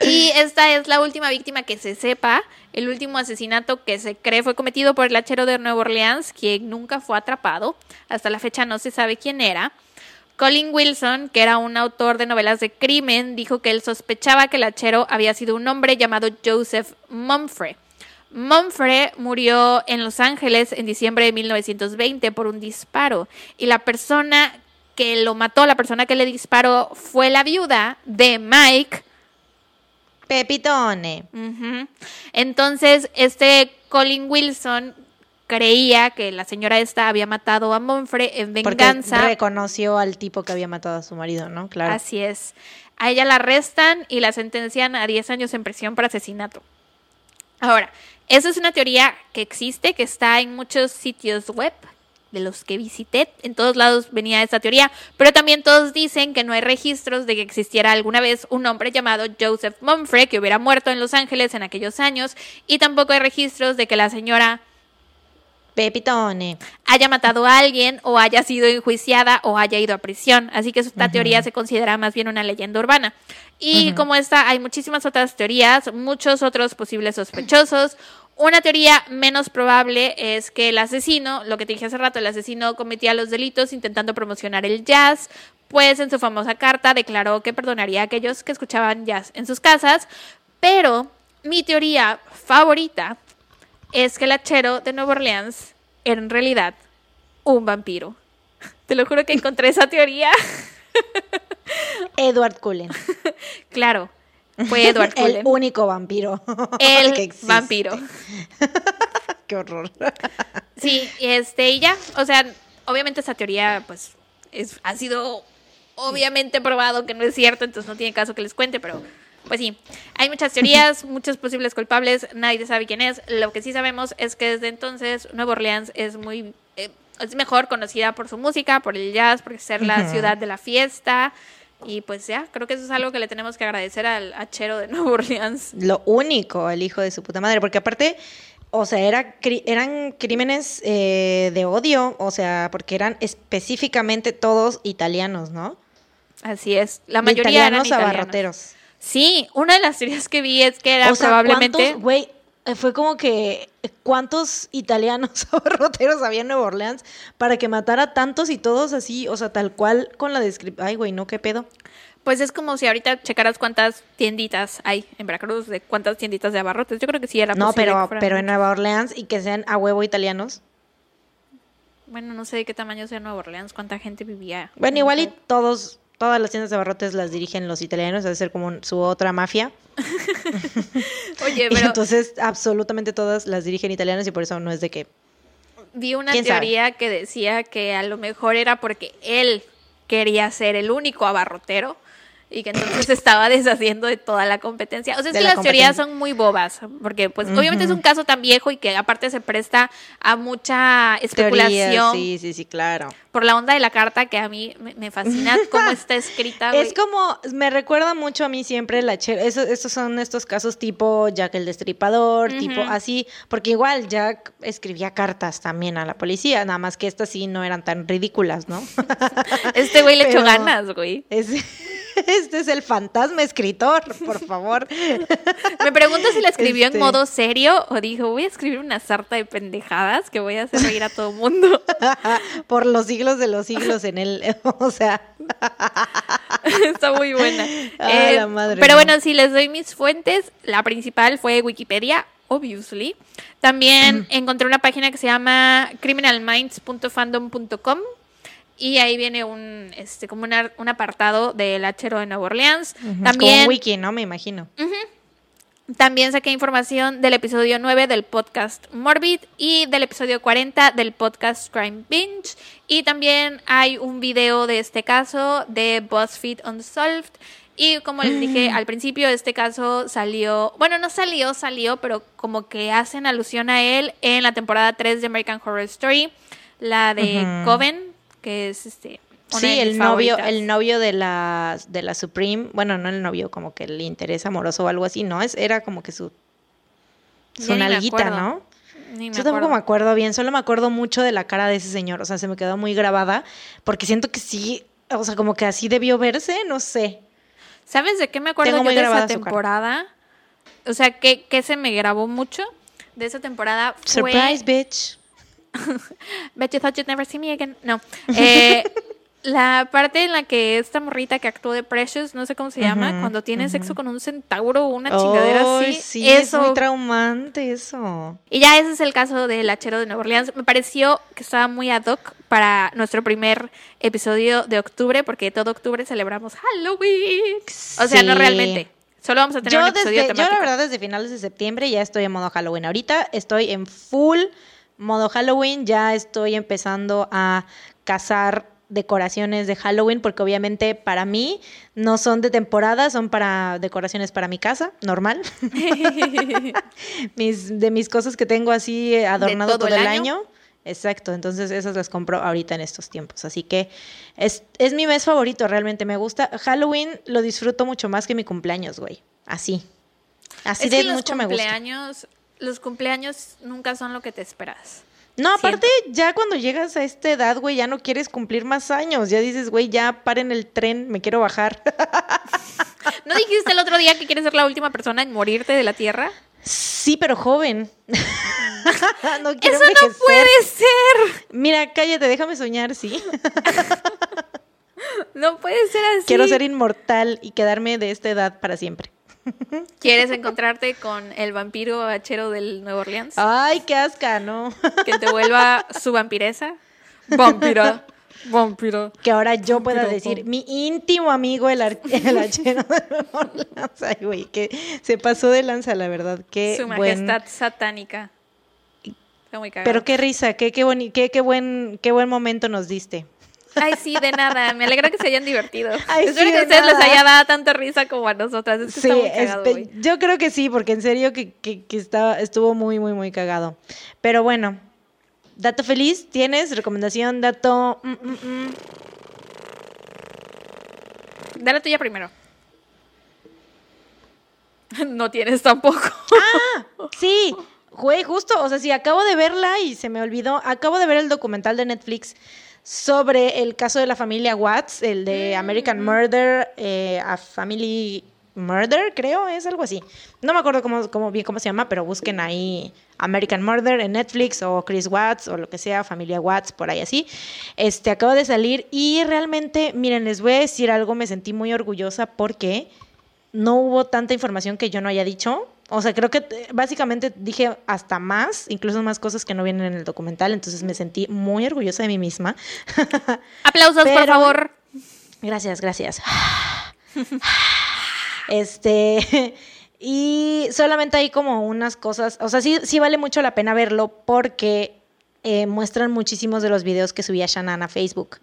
Y esta es la última víctima que se sepa, el último asesinato que se cree fue cometido por el hachero de Nueva Orleans, quien nunca fue atrapado. Hasta la fecha no se sabe quién era. Colin Wilson, que era un autor de novelas de crimen, dijo que él sospechaba que el hachero había sido un hombre llamado Joseph Mumfre. Mumfre murió en Los Ángeles en diciembre de 1920 por un disparo y la persona que lo mató, la persona que le disparó, fue la viuda de Mike. Pepitone. Entonces, este Colin Wilson creía que la señora esta había matado a Mumfre en Porque venganza. reconoció al tipo que había matado a su marido, ¿no? Claro. Así es. A ella la arrestan y la sentencian a 10 años en prisión por asesinato. Ahora, esa es una teoría que existe, que está en muchos sitios web de los que visité. En todos lados venía esta teoría, pero también todos dicen que no hay registros de que existiera alguna vez un hombre llamado Joseph Mumfre que hubiera muerto en Los Ángeles en aquellos años y tampoco hay registros de que la señora Pepitone. haya matado a alguien o haya sido enjuiciada o haya ido a prisión. Así que esta teoría se considera más bien una leyenda urbana. Y como esta, hay muchísimas otras teorías, muchos otros posibles sospechosos. Una teoría menos probable es que el asesino, lo que te dije hace rato, el asesino cometía los delitos intentando promocionar el jazz, pues en su famosa carta declaró que perdonaría a aquellos que escuchaban jazz en sus casas, pero mi teoría favorita es que el hachero de Nueva Orleans era en realidad un vampiro. Te lo juro que encontré esa teoría. Edward Cullen. claro, fue Edward El Cullen. único vampiro. El que existe. vampiro. Qué horror. Sí, y este, y ya, o sea, obviamente esa teoría, pues, es, ha sido obviamente probado que no es cierto, entonces no tiene caso que les cuente, pero pues sí, hay muchas teorías, muchos posibles culpables, nadie sabe quién es. Lo que sí sabemos es que desde entonces Nueva Orleans es muy, eh, es mejor conocida por su música, por el jazz, por ser la ciudad de la fiesta. Y pues ya, creo que eso es algo que le tenemos que agradecer al hachero de Nueva Orleans. Lo único, el hijo de su puta madre. Porque aparte, o sea, era, eran crímenes eh, de odio. O sea, porque eran específicamente todos italianos, ¿no? Así es, la De mayoría eran italianos italianos. abarroteros. Sí, una de las teorías que vi es que era o sea, probablemente... ¿cuántos, güey? eh, Fue como que, ¿cuántos italianos abarroteros había en Nueva Orleans para que matara tantos y todos así? O sea, tal cual con la descripción. Ay, güey, no, qué pedo. Pues es como si ahorita checaras cuántas tienditas hay en Veracruz, de cuántas tienditas de abarrotes. Yo creo que sí era No, posible pero, pero en. Nueva Orleans y que sean a huevo italianos. Bueno, no sé de qué tamaño sea Nueva Orleans, cuánta gente vivía. Bueno, en igual y todos, todas las tiendas de abarrotes las dirigen los italianos, debe ser como su otra mafia. Oye, Y pero entonces absolutamente todas las dirigen italianos y por eso no es de que... vi una teoría que decía que a lo mejor era porque él quería ser el único abarrotero y que entonces se estaba deshaciendo de toda la competencia. O sea, es que la las teorías son muy bobas, porque pues obviamente es un caso tan viejo y que aparte se presta a mucha especulación sí, sí, sí, claro. por la onda de la carta que a mí me, fascina cómo está escrita. Es como, me recuerda mucho a mí siempre la che- eso- estos son estos casos tipo Jack el Destripador, tipo así, porque igual Jack escribía cartas también a la policía, nada más que estas sí no eran tan ridículas, ¿no? Este güey le echó ganas, güey. Es- este es el fantasma escritor, por favor. Me pregunto si la escribió Este. en modo serio o dijo, voy a escribir una sarta de pendejadas que voy a hacer reír a todo mundo. por los siglos de los siglos en él, o sea, Está muy buena. Ah, Eh, la madre pero mía. bueno, si les doy mis fuentes, la principal fue Wikipedia, obviously. También encontré una página que se llama criminalminds.fandom.com y ahí viene un este como una- un apartado del hachero de Nueva Orleans. como También un wiki, ¿no? Me imagino. También saqué información del episodio 9 del podcast Morbid y del episodio 40 del podcast Crime Binge. Y también hay un video de este caso de BuzzFeed Unsolved. Y como les dije al principio, este caso salió, bueno, no salió, salió, pero como que hacen alusión a él en la temporada 3 de American Horror Story, la de. Coven, que es este... una Sí, el novio, favoritas. el novio de la, de la Supreme, bueno, no el novio, como que el interés amoroso o algo así, ¿no? Es, era como que su, su nalguita. ¿no? Ni me Yo tampoco acuerdo. me acuerdo bien, solo me acuerdo mucho de la cara de ese señor, o sea, se me quedó muy grabada, porque siento que sí, o sea, como que así debió verse, no sé. ¿Sabes de qué me acuerdo Tengo yo de esa temporada? O sea, que, que se me grabó mucho de esa temporada fue... Surprise, bitch. Bet you thought you'd never see me again. No. Eh, la parte en la que esta morrita que actuó de Precious, no sé cómo se llama, Ujú, cuando tiene sexo con un centauro o una chingadera Ay, así. sí, es eso. muy traumante eso. y ya ese es el caso del hachero de Nueva Orleans. Me pareció que estaba muy ad hoc para nuestro primer episodio de octubre, porque todo octubre celebramos Halloween. O sea, no realmente. Solo vamos a tener Yo, un episodio desde, yo temático. la verdad desde finales de septiembre ya estoy en modo Halloween. Ahorita estoy en full modo Halloween, ya estoy empezando a cazar decoraciones de Halloween porque obviamente para mí no son de temporada, son para decoraciones para mi casa, normal. mis, de mis cosas que tengo así adornado todo todo, el año. año. Exacto, entonces esas las compro ahorita en estos tiempos. Así que es, es mi mes favorito, realmente me gusta. Halloween lo disfruto mucho más que mi cumpleaños, güey. Así. Así es de que los mucho me gusta. Los cumpleaños nunca son lo que te esperas. No, aparte, ya cuando llegas a esta edad, güey, ya no quieres cumplir más años. Ya dices, güey, ya paren el tren, me quiero bajar. ¿No dijiste el otro día que quieres ser la última persona en morirte de la Tierra? sí, pero joven. no quiero Eso no puede ser. Mira, cállate, déjame soñar, sí. No puede ser así. Quiero ser inmortal y quedarme de esta edad para siempre. ¿Quieres encontrarte con el vampiro hachero del Nuevo Orleans? Ay, qué asca, ¿no? Que te vuelva su vampiresa. Vampira. Vampiro. Que ahora yo pueda Vampiro, decir, mi íntimo amigo, el, el archero de Nueva Orleans. Ay, güey, que se pasó de lanza, la verdad. Qué Su buen- majestad satánica. Muy. Pero qué risa, qué, qué, qué, qué buen, qué buen momento nos diste. Ay, sí, de nada. Me alegra que se hayan divertido. Ay, Espero sí, que a de ustedes les haya dado tanta risa como a nosotras. Es que Sí, está muy cagado, espe- güey. yo creo que sí, porque en serio que, que, que estaba, estuvo muy, muy, muy cagado. Pero bueno, dato feliz, ¿tienes? Recomendación, dato... mm, mm, mm. Dale tuya primero. No tienes tampoco. Sí, güey, justo, o sea, sí, acabo de verla y se me olvidó, acabo de ver el documental de Netflix sobre el caso de la familia Watts, el de American Murder, eh, a Family Murder, creo, es algo así. No me acuerdo cómo, cómo, bien cómo se llama, pero busquen ahí American Murder en Netflix o Chris Watts o lo que sea, familia Watts, por ahí así. Este, acabo de salir y realmente, miren, les voy a decir algo, me sentí muy orgullosa porque no hubo tanta información que yo no haya dicho. O sea, creo que eh, básicamente dije hasta más, incluso más cosas que no vienen en el documental, entonces me sentí muy orgullosa de mí misma. Aplausos, por favor. Gracias, gracias. Este, y solamente hay como unas cosas, o sea, sí, sí vale mucho la pena verlo porque eh, muestran muchísimos de los videos que subía Shannon a Facebook.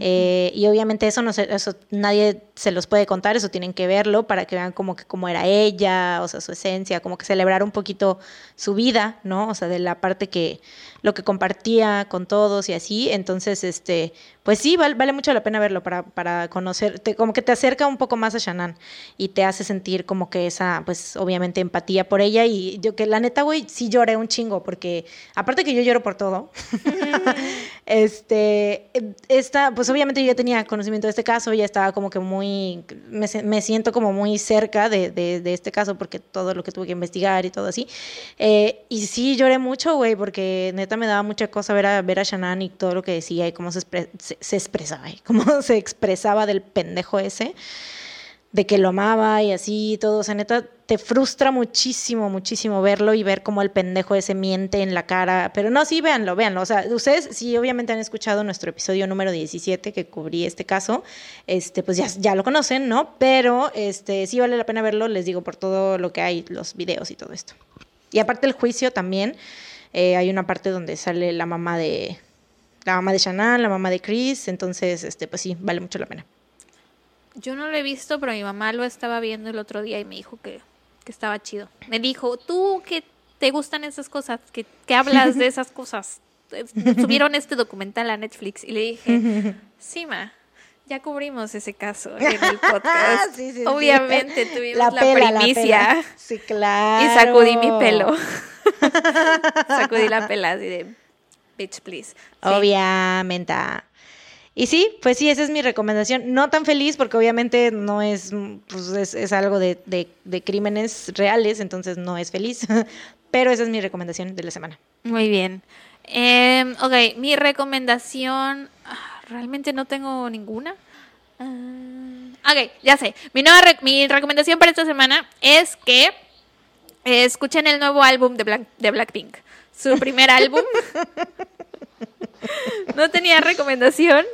Eh, y obviamente eso no se- eso nadie se los puede contar, eso tienen que verlo para que vean como que cómo era ella, o sea, su esencia, como que celebrar un poquito su vida, ¿no? O sea, de la parte que lo que compartía con todos y así. Entonces, este, pues sí, val- vale mucho la pena verlo para, para conocer, te- como que te acerca un poco más a Shannon y te hace sentir como que esa, pues obviamente empatía por ella. Y yo que la neta, güey, sí lloré un chingo, porque aparte que yo lloro por todo, este, esta, pues obviamente yo ya tenía conocimiento de este caso, ya estaba como que muy, me, me siento como muy cerca de, de- este caso porque todo lo que tuve que investigar y todo así. Eh, y sí lloré mucho, güey, porque neta me daba mucha cosa ver a, ver a Shannon y todo lo que decía y cómo se, expre- se expresaba, y cómo se expresaba del pendejo ese de que lo amaba y así y todo. O sea, neta, te frustra muchísimo, muchísimo verlo y ver cómo el pendejo ese miente en la cara. Pero no, sí, véanlo, véanlo. O sea, ustedes sí obviamente han escuchado nuestro episodio número 17 que cubrí este caso, este, pues ya, ya lo conocen, ¿no? Pero este, sí vale la pena verlo, les digo, por todo lo que hay, los videos y todo esto. Y aparte el juicio también, eh, hay una parte donde sale la mamá de... La mamá de la mamá de Chris, entonces, este, pues sí, vale mucho la pena. Yo no lo he visto, pero mi mamá lo estaba viendo el otro día y me dijo que, que estaba chido. Me dijo, tú que te gustan esas cosas, que, que hablas de esas cosas. Subieron este documental a Netflix y le dije, sí, ma, ya cubrimos ese caso en el podcast. Sí, sí, sí. Obviamente tuvimos la, pela, la primicia. pela. Sí, claro. Y sacudí mi pelo. sacudí la pela así de, bitch, please. Obviamente. Y sí, pues sí, esa es mi recomendación. No tan feliz porque obviamente no es, pues es, es algo de, de- de crímenes reales, entonces no es feliz. Pero esa es mi recomendación de la semana. Muy bien. Em, ok, mi recomendación. ah, Realmente no tengo ninguna. Ah, ok, ya sé. Mi, nueva re- mi recomendación para esta semana es que eh, escuchen el nuevo álbum de, Black- de Blackpink. Su primer álbum. no tenía recomendación.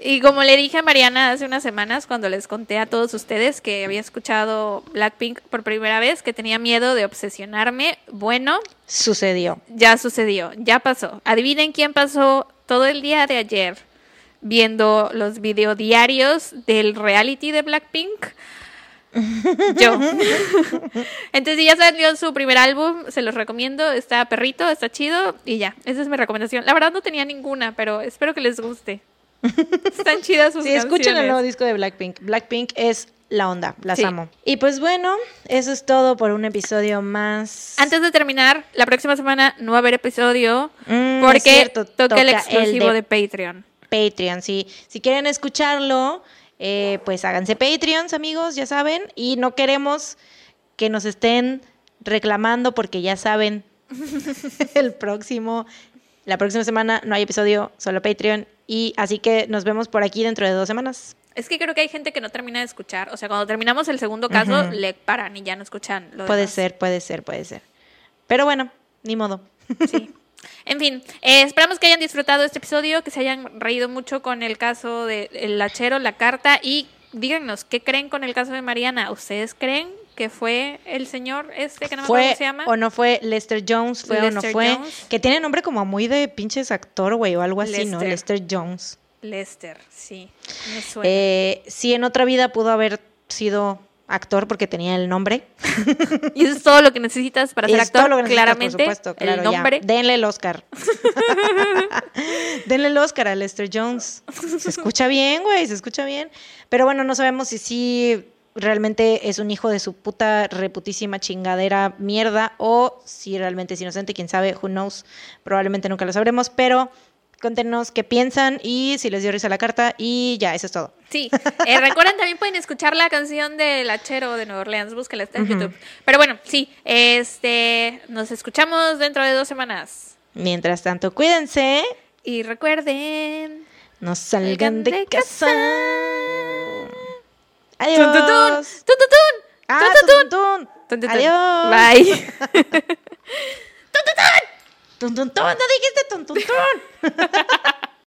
Y como le dije a Mariana hace unas semanas, cuando les conté a todos ustedes que había escuchado Blackpink por primera vez, que tenía miedo de obsesionarme, bueno, Sucedió. ya sucedió, ya pasó. Adivinen quién pasó todo el día de ayer viendo los videodiarios del reality de Blackpink. Yo. Entonces ya salió su primer álbum, se los recomiendo, está perrito, está chido y ya, esa es mi recomendación. La verdad no tenía ninguna, pero espero que les guste. Están chidas sus Sí, escuchen el canciones. nuevo disco de Blackpink. Blackpink es la onda, las Sí. amo. Y pues bueno, eso es todo por un episodio más. Antes de terminar, la próxima semana no va a haber episodio Mm, porque cierto, toca, el toca el exclusivo de- de Patreon. Patreon, sí. Si quieren escucharlo, eh, pues háganse Patreons, amigos, ya saben. Y no queremos que nos estén reclamando porque ya saben, el próximo, la próxima semana no hay episodio, solo Patreon. Y así que nos vemos por aquí dentro de dos semanas. Es que creo que hay gente que no termina de escuchar. O sea, cuando terminamos el segundo caso, le paran y ya no escuchan lo Puede demás. ser, puede ser, puede ser. Pero bueno, ni modo. Sí. En fin, eh, esperamos que hayan disfrutado este episodio, que se hayan reído mucho con el caso del el lachero, la carta y díganos, ¿qué creen con el caso de Mariana? ¿Ustedes creen que fue el señor este que no me acuerdo ¿Fue cómo se llama? o no fue Lester Jones? ¿Fue o no fue? Jones. Que tiene nombre como muy de pinches actor, güey, o algo así, ¿no? Lester. Jones. Lester, sí, me suena. Eh, sí, en otra vida pudo haber sido actor porque tenía el nombre. y eso es todo lo que necesitas para ser actor, todo lo que claramente. por supuesto, claro, el ya. nombre. Denle el Oscar. Denle el Oscar a Lester Jones. Se escucha bien, güey, se escucha bien. Pero bueno, no sabemos si sí realmente es un hijo de su puta reputísima chingadera mierda o si realmente es inocente, quién sabe, who knows. Probablemente nunca lo sabremos, pero cuéntenos qué piensan y si les dio risa la carta y ya, eso es todo. Sí, eh, recuerden también pueden escuchar la canción del Hachero de Nueva Orleans, búsquenla, está en YouTube. Pero bueno, sí, este, nos escuchamos dentro de dos semanas. Mientras tanto, cuídense, Y recuerden, no salgan Salgan de de casa. Adiós. tun, tun, tun, Ah, tun, tun, tun, tun. tun, tun, tun. Adiós. Bye. Tun, tun, tun. No dijiste tun, tun, tun.